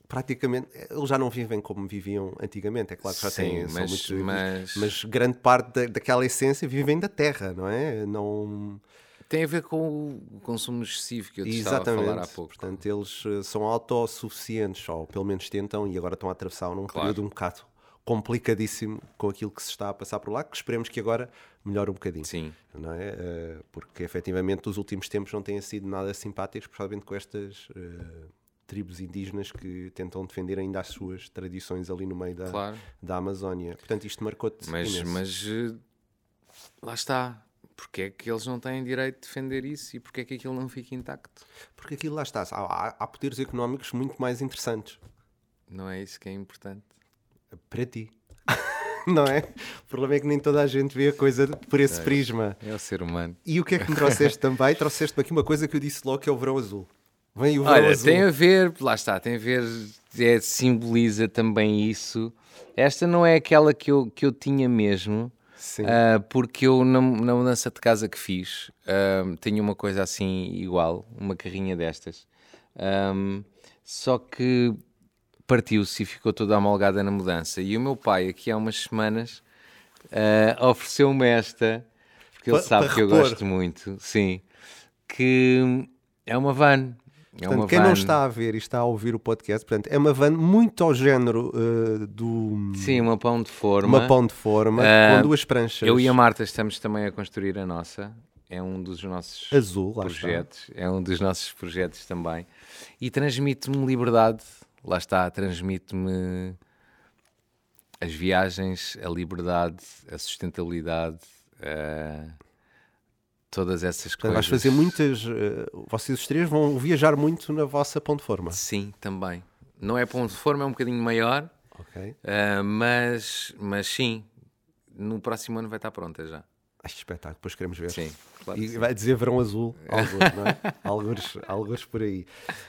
praticamente. Eles já não vivem como viviam antigamente, é claro que já Sim, têm. são mas- muito vivos, mas- mas grande parte da, daquela essência vivem da terra, não é? Não. Tem a ver com o consumo excessivo que eu te estava a Exatamente. falar há pouco. Portanto, eles eh, são autossuficientes, ou pelo menos tentam, e agora estão a atravessar num Claro. período um bocado complicadíssimo com aquilo que se está a passar por lá, que esperemos que agora melhore um bocadinho. Sim, Não é? Eh, porque efetivamente os últimos tempos não têm sido nada simpáticos, principalmente com estas eh, tribos indígenas que tentam defender ainda as suas tradições ali no meio da, claro. da Amazónia. Portanto, isto marcou-te. Mas, imenso. mas eh, lá está. Porque é que eles não têm direito de defender isso e porque é que aquilo não fica intacto? Porque aquilo lá está. Há, há- poderes económicos muito mais interessantes Não é isso que é importante. para ti. não é? O problema é que nem toda a gente vê a coisa por esse prisma. É o ser humano. E o que é que me trouxeste também? Trouxeste-me aqui uma coisa que eu disse logo que é o verão azul. Vem o Olha, azul. tem a ver, lá está, tem a ver, é, simboliza também isso. Esta não é aquela que eu, que eu tinha mesmo, ah, porque eu na, na mudança de casa que fiz ah, tinha uma coisa assim igual, uma carrinha destas. Ahm, só que partiu-se e ficou toda amalgada na mudança. E o meu pai, aqui há umas semanas, ah, ofereceu-me esta, porque ele Pa- sabe que eu repor. gosto muito, sim, que é uma van. É Portanto, quem van. não está a ver e está a ouvir o podcast, portanto, é uma van muito ao género eh, do Sim, uma pão de forma. uma pão de forma Ah, com duas pranchas Eu e a Marta estamos também a construir a nossa. É um dos nossos azul, projetos. É um dos nossos projetos também. E transmite-me liberdade. Lá está, transmite-me as viagens, a liberdade, a sustentabilidade, eh, todas essas. Portanto, coisas. vais fazer muitas. eh, vocês os três vão viajar muito na vossa pão de forma. Sim, também. Não é pão de forma, é um bocadinho maior, Ok. eh, mas, mas sim, no próximo ano vai estar pronta já. Ai, que espetáculo, depois queremos ver. Sim, claro E sim. vai dizer verão azul, algures, não é? algures, algures por aí.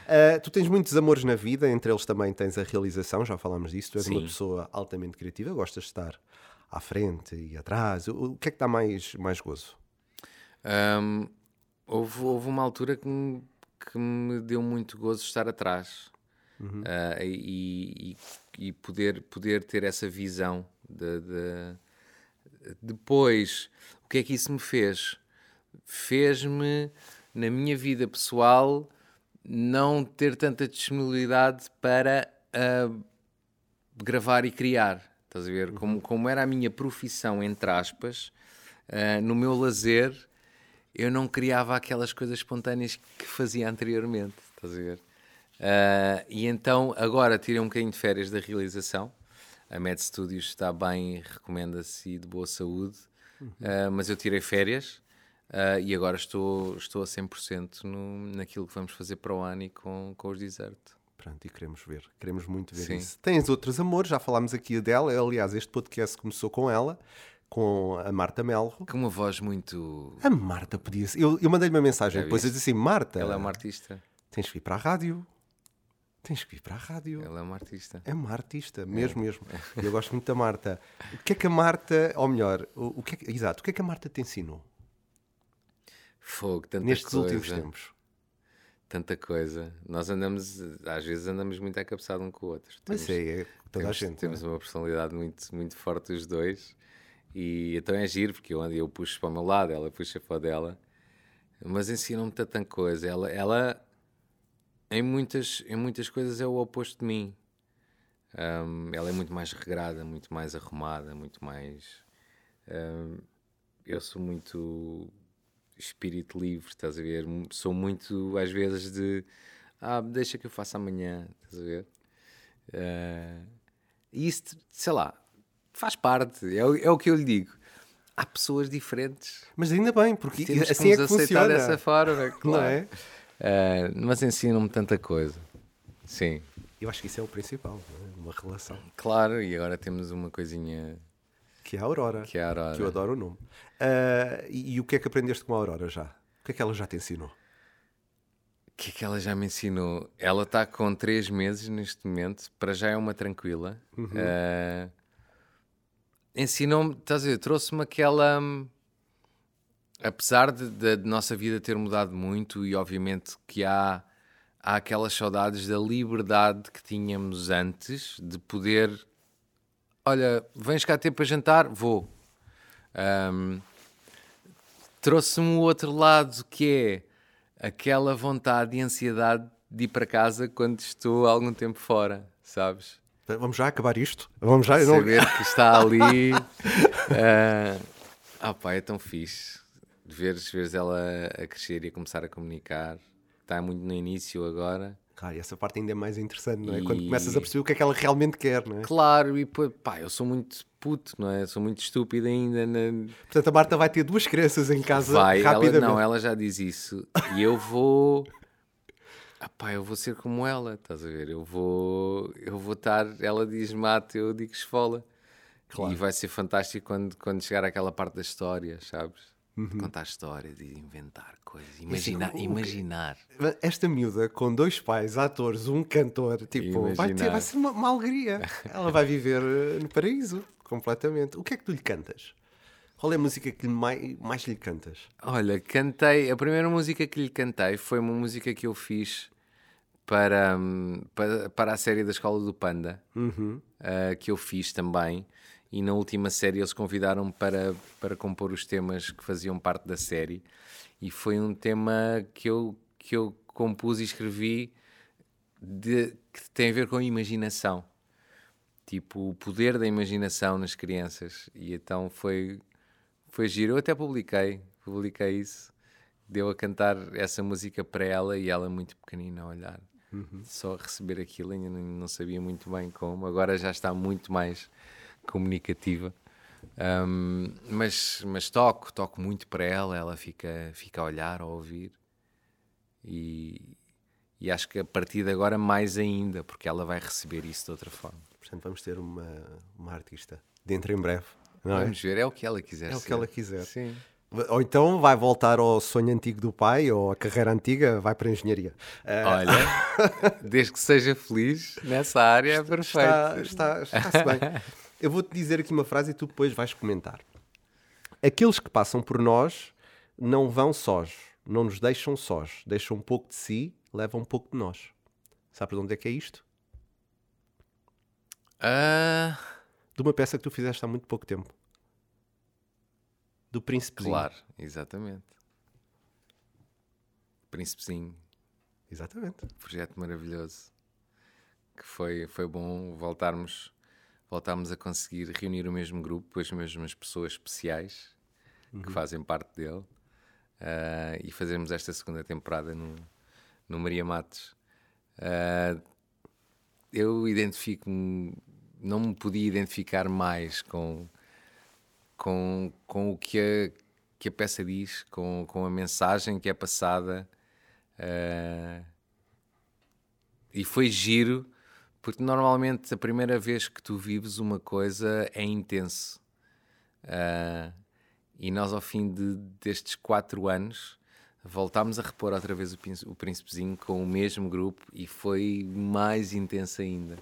Ah, tu tens muitos amores na vida, entre eles também tens a realização, já falámos disso. Tu és uma Sim. pessoa altamente criativa, gostas de estar à frente e atrás. O, o que é que dá mais, mais gozo? Hum, houve, houve uma altura que me, que me deu muito gozo estar atrás Ah, e, e- e poder, poder ter essa visão de, de- depois o que é que isso me fez fez-me na minha vida pessoal não ter tanta disponibilidade para ah, gravar e criar. Estás a ver? Como, como era a minha profissão, entre aspas, ah, no meu lazer, eu não criava aquelas coisas espontâneas que fazia anteriormente. Estás a ver? Ah, e então, agora tirei um bocadinho de férias da realização. A Med Studios está bem, recomenda-se e de boa saúde. Ah, mas eu tirei férias ah, e agora estou, estou a 100% no, naquilo que vamos fazer para o ano e com, com os deserto. Pronto, e queremos ver, queremos muito ver Sim. isso. Tens outros amores, já falámos aqui dela. Aliás, este podcast começou com ela, com a Marta Melro. Com uma voz muito. A Marta podia ser. Eu, eu mandei-lhe uma mensagem Já depois a dizer assim: Marta, Ela é uma artista. tens que ir para a rádio. Tens que ir para a rádio. Ela é uma artista. É uma artista, mesmo, mesmo. E Eu gosto muito da Marta. O que é que a Marta, ou melhor, o, o que é que- exato, o que é que a Marta te ensinou Fogo, tanta nestes coisa. últimos tempos? Tanta coisa. Nós andamos, às vezes andamos muito acabeçado um com o outro. Mas Temos- é, é toda temos, a gente. Temos é? uma personalidade muito, muito forte os dois. E então é giro, porque eu eu puxo para o meu lado, ela puxa para o dela. Mas ensinam-me tanta coisa. Ela, ela em, muitas, em muitas coisas, é o oposto de mim. Hum, ela é muito mais regrada, muito mais arrumada, muito mais. hum, eu sou muito espírito livre, estás a ver? Sou muito, às vezes, de. Ah, deixa que eu faça amanhã, estás a ver? Eh, E isso, sei lá, faz parte, é o, é o que eu lhe digo. Há pessoas diferentes. Mas ainda bem, porque Temos assim que é que aceitar funciona. dessa forma, claro. é? Eh, mas ensinam-me tanta coisa. Sim. Eu acho que isso é o principal, não é? uma relação. Claro, e agora temos uma coisinha Que é a Aurora. que é a Aurora. Que eu adoro o nome. Ah, e, e o que é que aprendeste com a Aurora já? O que é que ela já te ensinou? O que é que ela já me ensinou? Ela está com 3 meses neste momento, para já é uma tranquila. Eh, Ensinou-me, estás a ver, trouxe-me aquela. hum, Apesar de, de- de nossa vida ter mudado muito, e obviamente que há, há aquelas saudades da liberdade que tínhamos antes, de poder. Olha, vens cá ter para jantar? Vou. Hum, trouxe-me o outro lado que é aquela vontade e ansiedade de ir para casa quando estou algum tempo fora, sabes? Vamos já acabar isto? Vamos já? Não- Saber que está ali. ah, ah, pá, é tão fixe. De veres, veres ela a crescer e a começar a comunicar. Está muito no início agora. Claro, e essa parte ainda é mais interessante, não é? E- Quando começas a perceber o que é que ela realmente quer, não é? Claro, e pá, eu sou muito puto, não é? Sou muito estúpido ainda. na- Portanto, a Marta vai ter duas crianças em casa Vai, ela, rapidamente. não, ela já diz isso. E eu vou. Ah pá, eu vou ser como ela, estás a ver? Eu vou, eu vou estar. Ela diz mate, eu digo esfola. E vai ser fantástico quando, quando chegar àquela parte da história, sabes? De contar histórias e inventar coisas. Imaginar. o quê? imaginar. Esta miúda, com dois pais, atores, um cantor, tipo, vai, ter, Imaginar. vai ser uma, uma alegria. Ela vai viver eh, no paraíso, completamente. O que é que tu lhe cantas? Qual é a música que mais, mais lhe cantas? Olha, cantei. A primeira música que lhe cantei foi uma música que eu fiz para, hum, para, para a série da Escola do Panda, ah, que eu fiz também. E na última série eles convidaram-me para, para compor os temas que faziam parte da série. E foi um tema que eu, que eu compus e escrevi de- que tem a ver com a imaginação. Tipo, o poder da imaginação nas crianças. E então foi, foi giro. Eu até publiquei, publiquei isso. Deu a cantar essa música para ela e ela muito pequenina a olhar. Só a receber aquilo, ainda não, não sabia muito bem como. Agora já está muito mais comunicativa. Um, mas, mas toco, toco muito para ela, ela fica, fica a olhar, a ouvir. E, e acho que a partir de agora mais ainda, porque ela vai receber isso de outra forma. Portanto, vamos ter uma, uma artista dentro em breve. Não é? Vamos ver, é o que ela quiser. É o que ser. ela quiser. Sim. Ou então vai voltar ao sonho antigo do pai, ou a carreira antiga, vai para a engenharia. Eh, Olha, desde que seja feliz nessa área, é perfeito. Está, está, está-se bem. Eu vou-te dizer aqui uma frase e tu depois vais comentar. Aqueles que passam por nós não vão sós, não nos deixam sós. Deixam um pouco de si, levam um pouco de nós. Sabes de onde é que é isto? Ah, De uma peça que tu fizeste há muito pouco tempo. Do Príncipezinho. claro, exatamente. Príncipezinho, Exatamente. projeto maravilhoso. Que foi, foi bom voltarmos, voltarmos a conseguir reunir o mesmo grupo, as mesmas pessoas especiais que fazem parte dele ah, e fazermos esta segunda temporada no, no Maria Matos. Ah, eu identifico-me, não me podia identificar mais com, com, com o que a, que a peça diz, com, com a mensagem que é passada. ah, e foi giro, porque normalmente a primeira vez que tu vives uma coisa é intenso. Ah, e nós, ao fim de, destes quatro anos, voltámos a repor outra vez o, o Príncipezinho com o mesmo grupo e foi mais intenso ainda.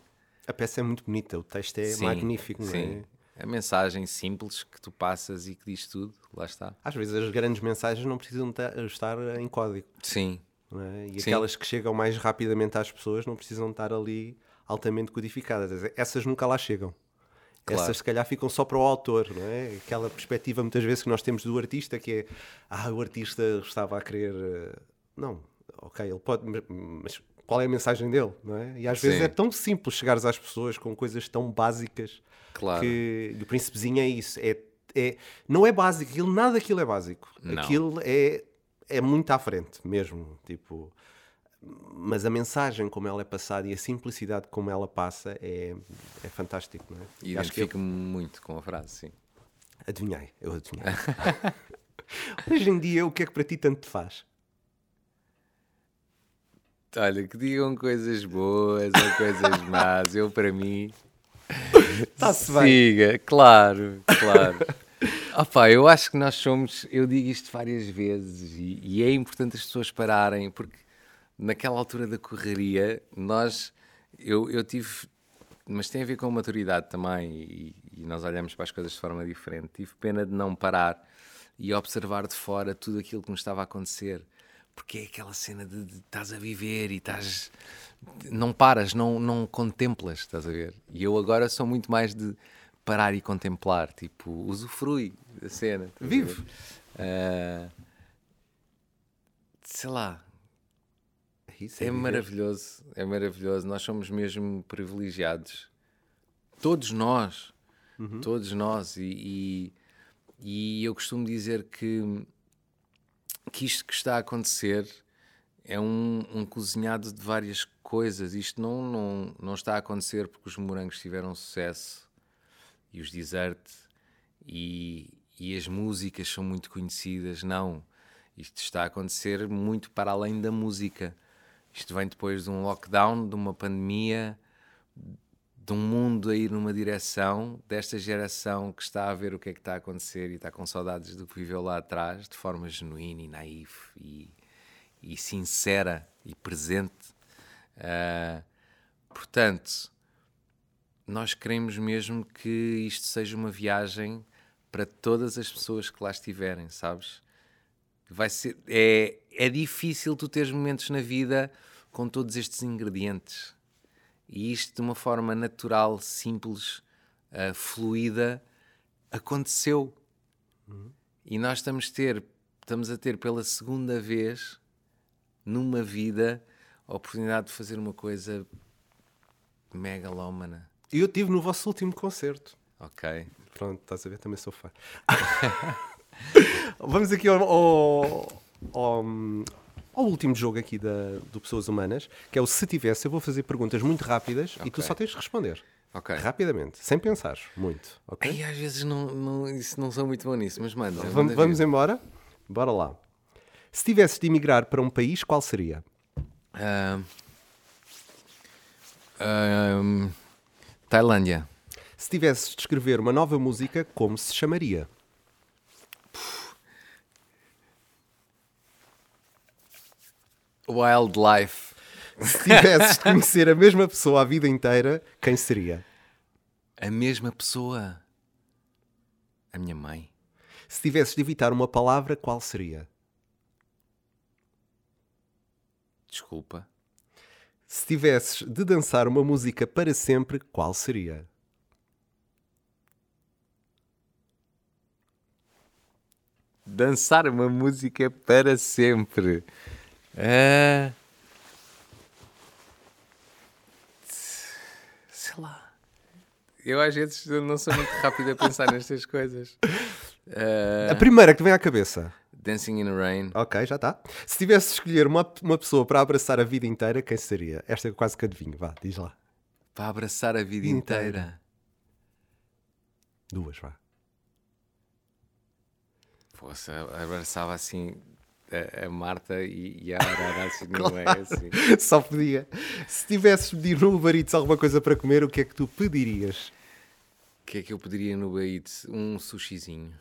A peça é muito bonita, o texto é Sim, magnífico, não sim. É? A mensagem simples que tu passas e que diz tudo, lá está. Às vezes as grandes mensagens não precisam ta- estar em código. Sim, é? E Sim. aquelas que chegam mais rapidamente às pessoas não precisam estar ali altamente codificadas. Essas nunca lá chegam. Claro. Essas se calhar ficam só para o autor, não é? Aquela perspectiva muitas vezes que nós temos do artista que é ah, o artista estava a querer. eh, Não, ok, ele pode, mas- qual é a mensagem dele, não é? E às vezes Sim. é tão simples chegares às pessoas com coisas tão básicas Claro. que o príncipezinho é isso. É, é, não é básico, aquilo, nada daquilo é básico. Não. Aquilo é, é muito à frente mesmo. Tipo, mas a mensagem como ela é passada e a simplicidade como ela passa é, é fantástico, não é? e Acho que eu, identifico-me muito com a frase, sim. adivinhei, eu adivinhei. Hoje em dia, o que é que para ti tanto te faz? Olha, que digam coisas boas ou coisas más. Eu, para mim, Está-se bem. siga, claro, claro. Opa, eu acho que nós somos, eu digo isto várias vezes e, e é importante as pessoas pararem, porque naquela altura da correria, nós, eu, eu tive, mas tem a ver com maturidade também e, e nós olhamos para as coisas de forma diferente. Tive pena de não parar e observar de fora tudo aquilo que nos estava a acontecer, porque é aquela cena de, de estás a viver e estás, não paras, não, não contemplas, estás a ver? E eu agora sou muito mais de parar e contemplar, tipo, usufrui da cena. Vive. ver? Ah, sei lá, Isso é viver. maravilhoso, é maravilhoso. Nós somos mesmo privilegiados. Todos nós. Todos nós. E, e, e eu costumo dizer que, que isto que está a acontecer é um, um cozinhado de várias coisas. Isto não, não, não está a acontecer porque os morangos tiveram sucesso e os desert e, e as músicas são muito conhecidas. Não. Isto está a acontecer muito para além da música. Isto vem depois de um lockdown, de uma pandemia, de um mundo a ir numa direção, desta geração que está a ver o que é que está a acontecer e está com saudades do que viveu lá atrás, de forma genuína e naif e, e sincera e presente. Ah, portanto, nós queremos mesmo que isto seja uma viagem para todas as pessoas que lá estiverem, sabes? Vai ser, é, é difícil tu teres momentos na vida com todos estes ingredientes. E isto de uma forma natural, simples, ah, fluida, aconteceu. E nós estamos, ter, estamos a ter pela segunda vez numa vida a oportunidade de fazer uma coisa megalómana. E eu estive no vosso último concerto. Ok. Pronto, estás a ver? Também sou fã. Vamos aqui ao, ao, ao- ao último jogo aqui da, do Pessoas Humanas, que é o Se Tivesse. Eu vou fazer perguntas muito rápidas e tu só tens de responder. Rapidamente, sem pensar muito. ok? Ai, às vezes não, não, isso não sou muito bom nisso, mas manda. Vamos, manda vamos embora? Bora lá. Se tivesses de emigrar para um país, qual seria? Ahm, ahm, Tailândia. Se tivesses de escrever uma nova música, como se chamaria? Wildlife. Se tivesses de conhecer a mesma pessoa a vida inteira, quem seria? A mesma pessoa. A minha mãe. Se tivesses de evitar uma palavra, qual seria? Desculpa. Se tivesses de dançar uma música para sempre, qual seria? Dançar uma música para sempre. Ah. Sei lá. Eu às vezes não sou muito rápido a pensar nestas coisas. Ah, A primeira que te vem à cabeça. Dancing in the Rain. Ok, já está. Se tivesse de escolher uma, uma pessoa para abraçar a vida inteira, quem seria? Esta é quase que adivinho. Vá, diz lá. Para abraçar a vida Inteira. inteira. Duas, vá. Poxa, abraçava assim a, a Marta e, e a Arara assim no meio, assim. Só podia. Se tivesses de pedir no Uber Eats alguma coisa para comer, o que é que tu pedirias? O que é que eu pediria no Baíd? Um sushizinho.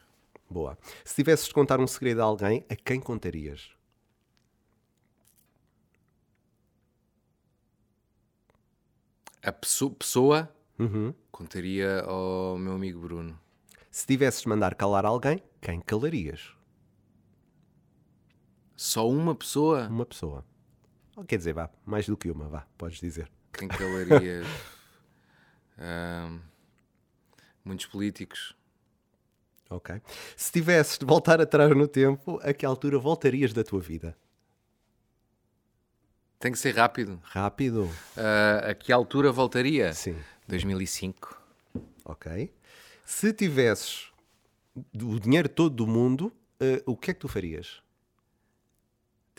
Boa. Se tivesses de contar um segredo a alguém, a quem contarias? A pesso- pessoa Uhum. contaria ao meu amigo Bruno. Se tivesses de mandar calar alguém, quem calarias? Só uma pessoa? Uma pessoa. Ou quer dizer, vá, mais do que uma, vá, podes dizer. Quem calaria? Ahm, muitos políticos. Ok. Se tivesses de voltar atrás no tempo, a que altura voltarias da tua vida? Tem que ser rápido. Rápido. Ah, a que altura voltaria? Sim. 2005. Ok. Se tivesses o dinheiro todo do mundo, eh, o que é que tu farias?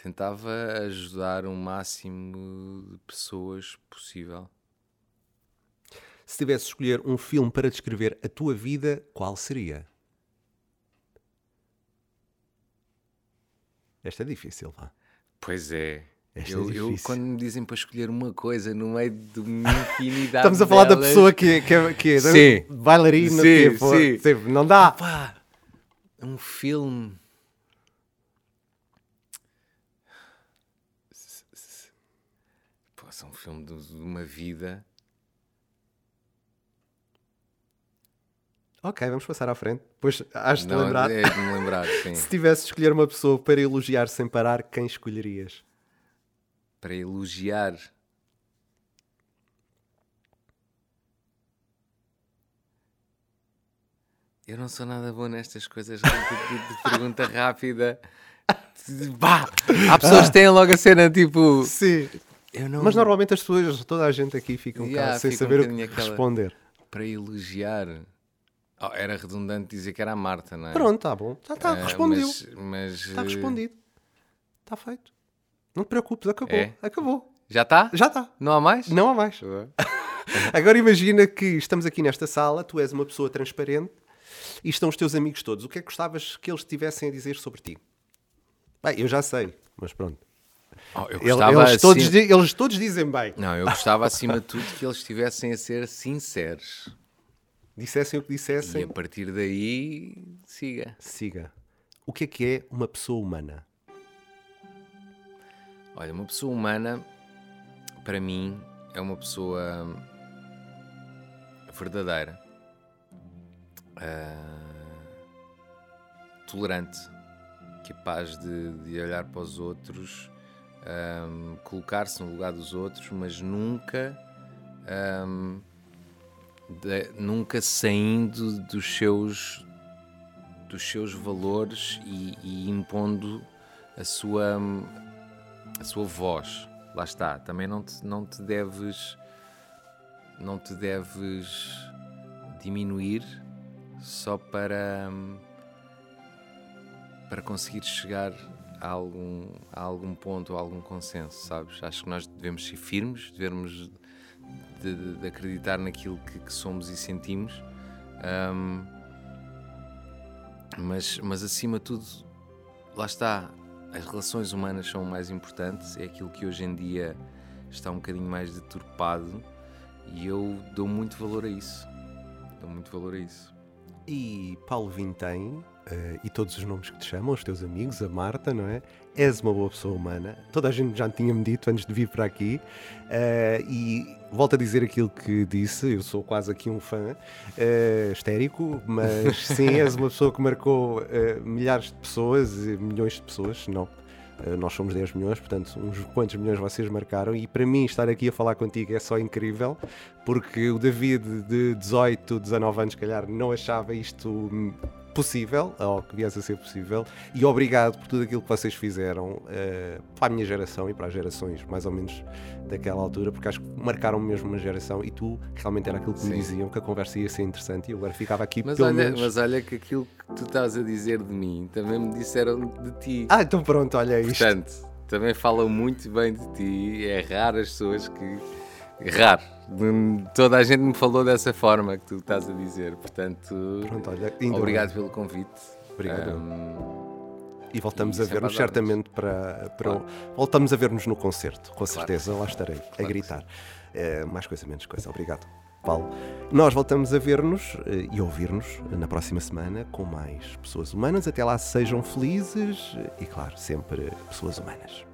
Tentava ajudar o máximo de pessoas possível. Se tivesses de escolher um filme para descrever a tua vida, qual seria? Esta é difícil, vá. Pois é, Esta Eu, é eu, quando me dizem para escolher uma coisa no meio de uma infinidade Estamos a falar da delas, pessoa que, que, é- que é Sim. bailarina, Sim, for, sim. não dá. Pá, um filme. Pô, é um filme de, de uma vida. Ok, vamos passar à frente. Depois has de Não, lembrar. é de me lembrar, sim. Se tivesse de escolher uma pessoa para elogiar sem parar, quem escolherias? Para elogiar. Eu não sou nada bom nestas coisas de, de- de pergunta rápida. Bah! Há pessoas que têm logo a cena tipo. Sim. Não. Mas normalmente as pessoas, toda a gente aqui fica um Yeah, bocado sem fica um saber o que aquela- responder. Para elogiar. Oh, era redundante dizer que era a Marta, não é? Pronto, está bom. Está, Ah, respondeu. Mas, mas, Está eh, respondido. Está feito. Não te preocupes, acabou. É? Acabou. Já está? Já está. Não há mais? Não há mais. Agora imagina que estamos aqui nesta sala, tu és uma pessoa transparente e estão os teus amigos todos. O que é que gostavas que eles tivessem a dizer sobre ti? Bem, eu já sei, mas pronto. Oh, eu Ele- gostava eles, todos, assim- di- eles todos dizem bem. Não, eu gostava acima de tudo que eles estivessem a ser sinceros. Dissessem o que E dissessem, a partir daí, siga. siga. O que é que é uma pessoa humana? Olha, uma pessoa humana, para mim, é uma pessoa verdadeira, ah, tolerante, capaz de, de olhar para os outros, ahm, colocar-se no lugar dos outros, mas nunca, ahm, de- nunca saindo dos seus dos seus valores e, e impondo a sua a sua voz. Lá está. Também não te, não te deves não te deves diminuir só para para conseguir chegar a algum, a algum ponto, a algum consenso, sabes? Acho que nós devemos ser firmes, devemos de, de- acreditar naquilo que, que somos e sentimos, Ahm, mas, mas acima de tudo, lá está, as relações humanas são o mais importantes, é aquilo que hoje em dia está um bocadinho mais deturpado e eu dou muito valor a isso. Dou muito valor a isso. E Paulo Vintém, eh, e todos os nomes que te chamam, os teus amigos, a Marta, não é? És uma boa pessoa humana. Toda a gente já tinha-me dito antes de vir para aqui. Eh, e volto a dizer aquilo que disse, eu sou quase aqui um fã eh, histérico, mas sim, és uma pessoa que marcou eh, milhares de pessoas, e milhões de pessoas, não. nós somos 10 milhões, portanto, uns quantos milhões vocês marcaram, e para mim estar aqui a falar contigo é só incrível, porque o David de 18, 19 anos, se calhar, não achava isto possível, ou que viesse a ser possível, e obrigado por tudo aquilo que vocês fizeram eh, para a minha geração e para as gerações mais ou menos daquela altura, porque acho que marcaram mesmo uma geração e tu realmente era aquilo que me Sim. diziam, que a conversa ia ser interessante e eu agora ficava aqui Mas olha, menos. mas olha que aquilo que tu estás a dizer de mim também me disseram de ti. Ah, então pronto, olha isto. Portanto, também falam muito bem de ti. É raro as pessoas que. Raro. Toda a gente me falou dessa forma que tu estás a dizer. Portanto, Pronto, olha, obrigado pelo convite. Obrigado. Hum, E voltamos E a sempre ver-nos certamente para, para Claro. o- voltamos a ver-nos no concerto, com certeza, lá estarei a que gritar. Eh, mais coisa, menos coisa. Obrigado, Paulo. Nós voltamos a ver-nos eh, e ouvir-nos na próxima semana com mais pessoas humanas. Até lá, sejam felizes e, claro, sempre pessoas humanas.